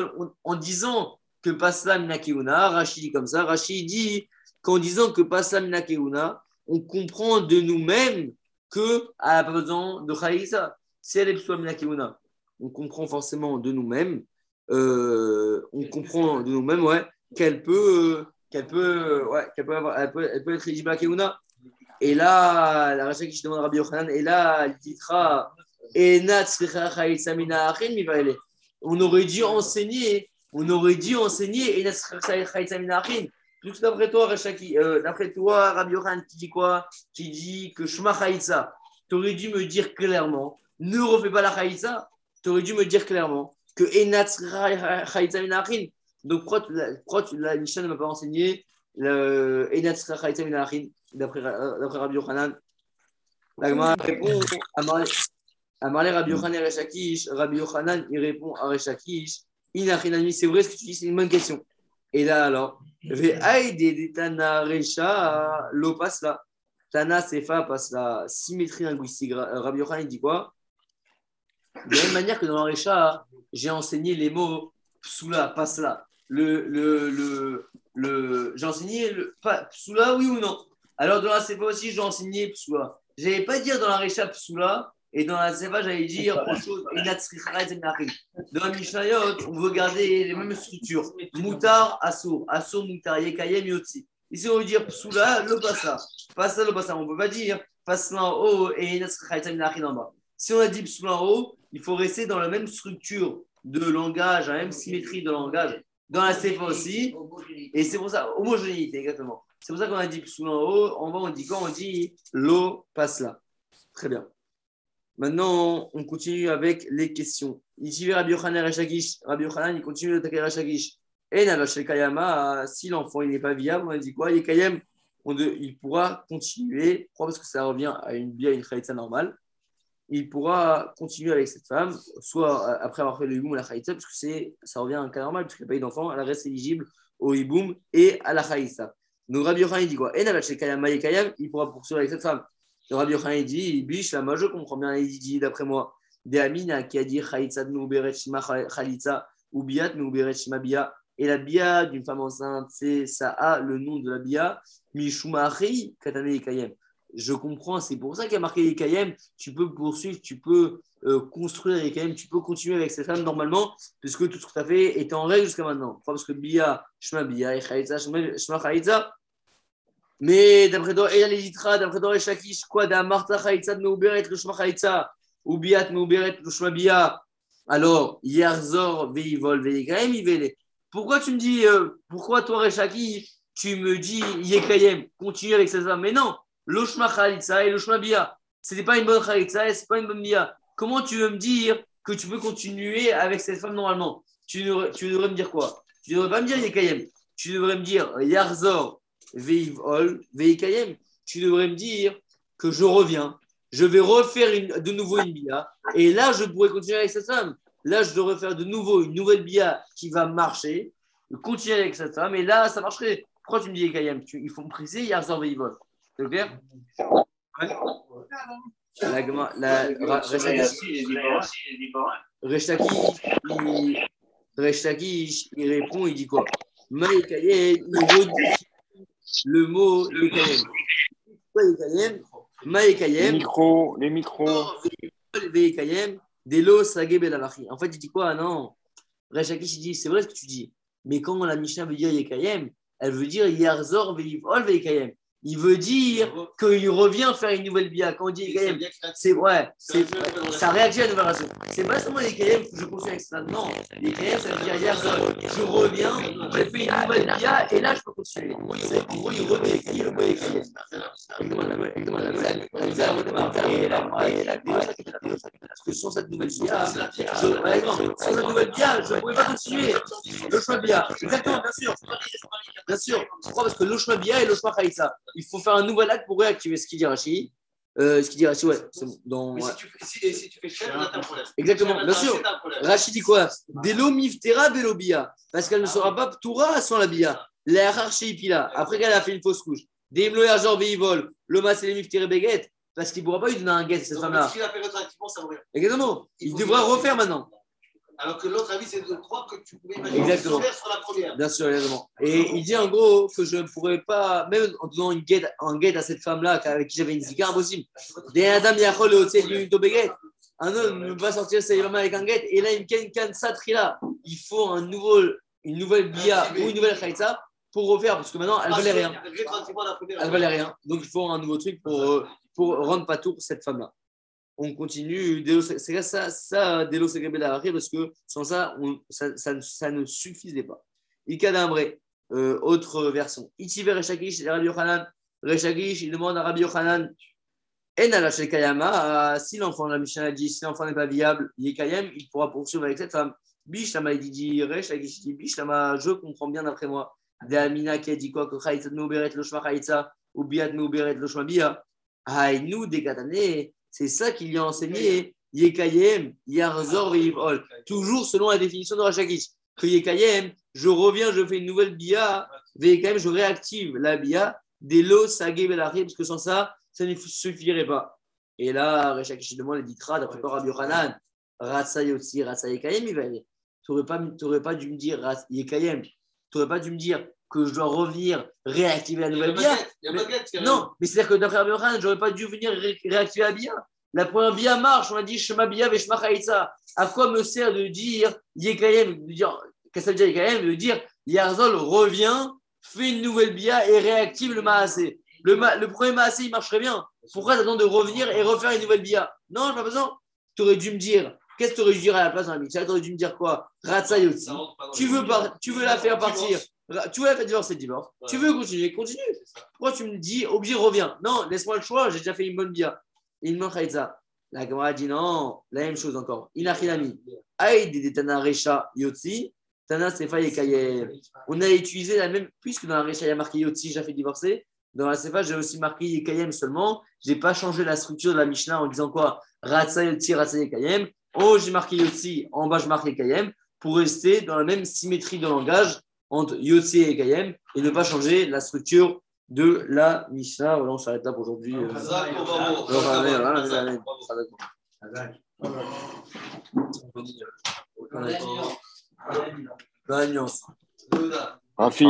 en- disant que Pasla Minakeuna, Rachid dit comme ça. Rachid dit qu'en disant que Pasla Minakeuna, on comprend de nous-mêmes qu'elle n'a pas besoin de Chaïtza. Si elle est Pasla Minakeuna, on comprend forcément de nous-mêmes, euh, on comprend de nous-mêmes, ouais, qu'elle peut, euh, qu'elle peut, euh, ouais, peut, peut, être. Et là, la Racha qui demande à Rabbi Yochanan, et là, elle dira, on aurait dû enseigner, on aurait dû enseigner. Plus d'après toi, Racha qui- euh, d'après toi, Rabbi Yochanan, qui dit quoi? Qui dit que Shema chayitza, tu aurais dû me dire clairement, ne refais pas la chayitza, tu aurais dû me dire clairement que Enat tzricha mina achin. Donc, pourquoi, la- Mishnah ne m'a pas enseigné le Enat tzricha chayitza mina achin d'après euh, d'après Rabbi Yochanan La Gemara répond à Marley, Rabbi Yochanan. Rabbi Yochanan, il répond à Rechakish Inachinami, c'est vrai ce que tu dis, c'est une bonne question. Et là, alors, Tana Recha lo passe là. Tana Sefa passe là. Symétrie linguistique. Ra- Rabbi Yochanan, il dit quoi? De la même manière que dans la Recha, j'ai enseigné les mots psula, passe là. Le, le, le, le, j'ai enseigné le, psula, oui ou non? Alors dans la Sefa aussi, j'ai enseigné psula. Je n'allais pas dire dans la Recha psula, et dans la Sefa, j'allais dire autre chose. Dans la Mishnayot, on veut garder les mêmes structures. Moutar, Assour. Assour, Moutar, Yekayem, Yotzi. Ici, on veut dire Psoula, le Passa. Passa, le Passa. On ne peut pas dire Passa en haut et en bas. Si on a dit Psoula en haut, il faut rester dans la même structure de langage, la même symétrie de langage. Dans la Sefa aussi. Et c'est pour ça, homogénéité, exactement. C'est pour ça qu'on a dit Psoula en haut. En bas, on dit quoi? On dit Lo, passe là. Très bien. Maintenant, on continue avec les questions. Ici, Rabbi Yochanan Rechakish. Rabbi Yochanan, il continue d'attaquer Rechakish. Et Nabashel Kayama, si l'enfant il n'est pas viable, on a dit quoi? On de- il pourra continuer. Pourquoi Parce que ça revient à une bia, une normale. Il pourra continuer avec cette femme, soit euh, après avoir fait le hiboum ou la khaïtza, parce que ça revient à un cas normal, puisqu'il n'y a pas eu d'enfant, elle reste éligible au hiboum et à la khaïtza. Donc Rabbi Yochanan il dit quoi? Et Yekayem, il pourra poursuivre avec cette femme. Le Rabbi Yochanan il dit, là, moi je comprends bien, il dit d'après moi, des Amina qui a dit de ou Biat Bia. Et la Bia d'une femme enceinte, c'est ça a le nom de la Bia, Mishuma Achei Katane Yekayem. Je comprends, c'est pour ça qu'il y a marqué Yekayem. Tu peux poursuivre, tu peux euh, construire Yekayem, tu peux continuer avec cette femme normalement, puisque tout ce que tu as fait est en règle jusqu'à maintenant. Parce que Bia, Shema Bia et Khalitza, Shema Khalitza, mais d'après toi, et les litra, d'après toi, Shakish, quoi, d'Amarta Chaïtza de Meuberet, le Shema Chaïtza, ou Biat Meuberet, le Shema Bia, alors, Yerzor, Veivol, Veikayem, Ivele. Pourquoi tu me dis, euh, pourquoi toi, Reshaki, tu me dis Yekayem, continue avec cette femme Mais non, le Chaïtza et le Shema Bia, n'est pas une bonne Chaïtza et ce n'est pas une bonne Bia. Comment tu veux me dire que tu peux continuer avec cette femme normalement? Tu devrais, tu devrais me dire quoi? Tu devrais pas me dire Yekayem. Tu devrais me dire Yarzor. Tu devrais me dire que je reviens, je vais refaire une- de nouveau une bia, et là, je pourrais continuer avec cette femme. Là, je devrais faire de nouveau une nouvelle bia qui va marcher, continuer avec cette femme, et là, ça marcherait. Pourquoi tu me dis Veikayem Tu- Il faut me préciser Yarzor, Veivol. C'est clair? Ouais. La, la, Ra- Rechakish- Reshtaki, il, il répond, il dit quoi? Maïkayem, il le mot Yekayem. Maïkayem, Les micros, les. En fait, il dit quoi Non? Reshakish, il dit c'est vrai ce que tu dis. Mais quand la Mishnah veut dire Yekayem, elle veut dire Yarzor Veivol Veikayem. Il veut dire qu'il revient faire une nouvelle bia. Quand on dit Yekayem, c'est c'est ça réagit à la nouvelle relation. C'est pas seulement les Yekayem que je continue avec ça. Non, les Yekayem, ça veut dire Yarzol. Je reviens, j'ai fait une nouvelle bia et là je peux continuer. C'est pour il revient, il le mot. Parce que sans cette nouvelle bia, je, par exemple, sans cette nouvelle bia, je ne pouvais pas continuer. Le choix bia. Exactement, bien sûr. Bien sûr. Pourquoi Parce que le choix bia et le choix Haïtza. Il faut faire un nouvel acte pour réactiver ce qu'il dit Rachid. Euh, ce qu'il dit Rachid, ouais. bon. Dans, Mais ouais. si tu fais, si, et si tu fais cher, là, t'as un problème. Exactement, bien sûr. Rachid dit quoi? Delo miftera velo bia. Parce qu'elle ne sera pas ptoura sans la bia. La Ipila. Après qu'elle a fait une fausse couche. Demlo Yarjor Veivol. Le mas et les miftera beget. Parce qu'il ne pourra pas lui donner un guet, cette femme-là. Exactement. Il devra refaire maintenant. Alors que l'autre avis, c'est de croire que tu pouvais imaginer Exactement. faire sur la première. Bien sûr, évidemment. Et il dit en gros que je ne pourrais pas, même en donnant une guette, un guette à cette femme-là avec qui j'avais une zika, impossible. Des Adam Yachol au du Dobeget. Un homme ne peut pas sortir sa femme avec un guette. Et là, il me une canne satrila. Il faut un nouveau, une nouvelle bia ou une nouvelle khaïtsa pour refaire, parce que maintenant, elle valait rien. Rétroactivement, la première. Elle valait rien. Donc, il faut un nouveau truc pour, euh, pour rendre pas tour cette femme-là. On continue. C'est là ça, ça Delo parce que sans ça, on- ça, ça, ça ne suffisait pas. Ikadambre, euh, autre version. Itiver Rechakish, Rabbi Yochanan. Rechakish, il demande à Rabbi Yochanan Kayama, euh, si l'enfant, la Mishnah dit, si l'enfant n'est pas viable, il est Kayam, il pourra poursuivre avec cette femme. Bishlama, il dit, Rechakish dit, Bishlama, je comprends bien d'après moi. De Amina qui a dit quoi Que Chaïtza Meuberet le Shma Chaïtza ou Biat Meuberet le Shma Bia. Des Katané, c'est ça qu'il lui a enseigné. Yekayem, Yarzor Veivol. Toujours selon la définition de Rachakish. Que Yekayem, je reviens, je fais une nouvelle Bia. Yekayem, je réactive la Bia. Des lots, Sagé, parce que sans ça, ça ne suffirait pas. Et là, Rachakish demande, il dit d'après quoi Rabbi Yochanan, Ratsa Yotzi, Ratsa Yekayem, il va dire. Tu n'aurais pas, dû me dire Yekayem. Tu n'aurais pas dû me dire que je dois revenir réactiver la nouvelle Bia. Non, mais c'est-à-dire que d'après Yochanan, j'aurais pas dû venir ré- réactiver la bia. La première bia marche, on a dit Shema bia ve Shema chaïtza. À quoi me sert de dire Yekayem, de dire, qu'est-ce que ça veut dire Yekayem De dire Yarzol revient, fait une nouvelle bia et réactive le maasé. Le, ma- le premier maasé, il marcherait bien. Pourquoi t'attends de revenir et refaire une nouvelle bia Non, pas besoin. Tu aurais dû me dire, qu'est-ce que tu aurais dû dire à la place d'un Tu aurais dû me dire quoi? Ratsa Tu veux, par- tu veux la faire partir? Tu veux la faire divorcer, divorce. Tu veux continuer, continue. Pourquoi tu me dis, obligé, reviens Non, laisse-moi le choix, j'ai déjà fait une bonne bia. Il me ça. La Gemara dit non, la même chose encore. Inachinami. Aïd Tana Recha Yotzi. Tana Sefa Yekayem. On a utilisé la même, puisque dans la Recha, il y a marqué Yotzi, j'ai fait divorcer. Dans la Sefa, j'ai aussi marqué Yekayem seulement. Je n'ai pas changé la structure de la Mishnah en disant quoi? Ratsa Yotzi, Ratsa Yekayem. Haut, j'ai marqué Yotzi, en bas, je marque Yekayem pour rester dans la même symétrie de langage entre Yotzi et Kayem et ne pas changer la structure de la Mishnah. Voilà, on s'arrête là pour aujourd'hui.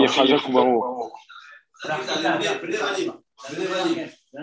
Chazak ou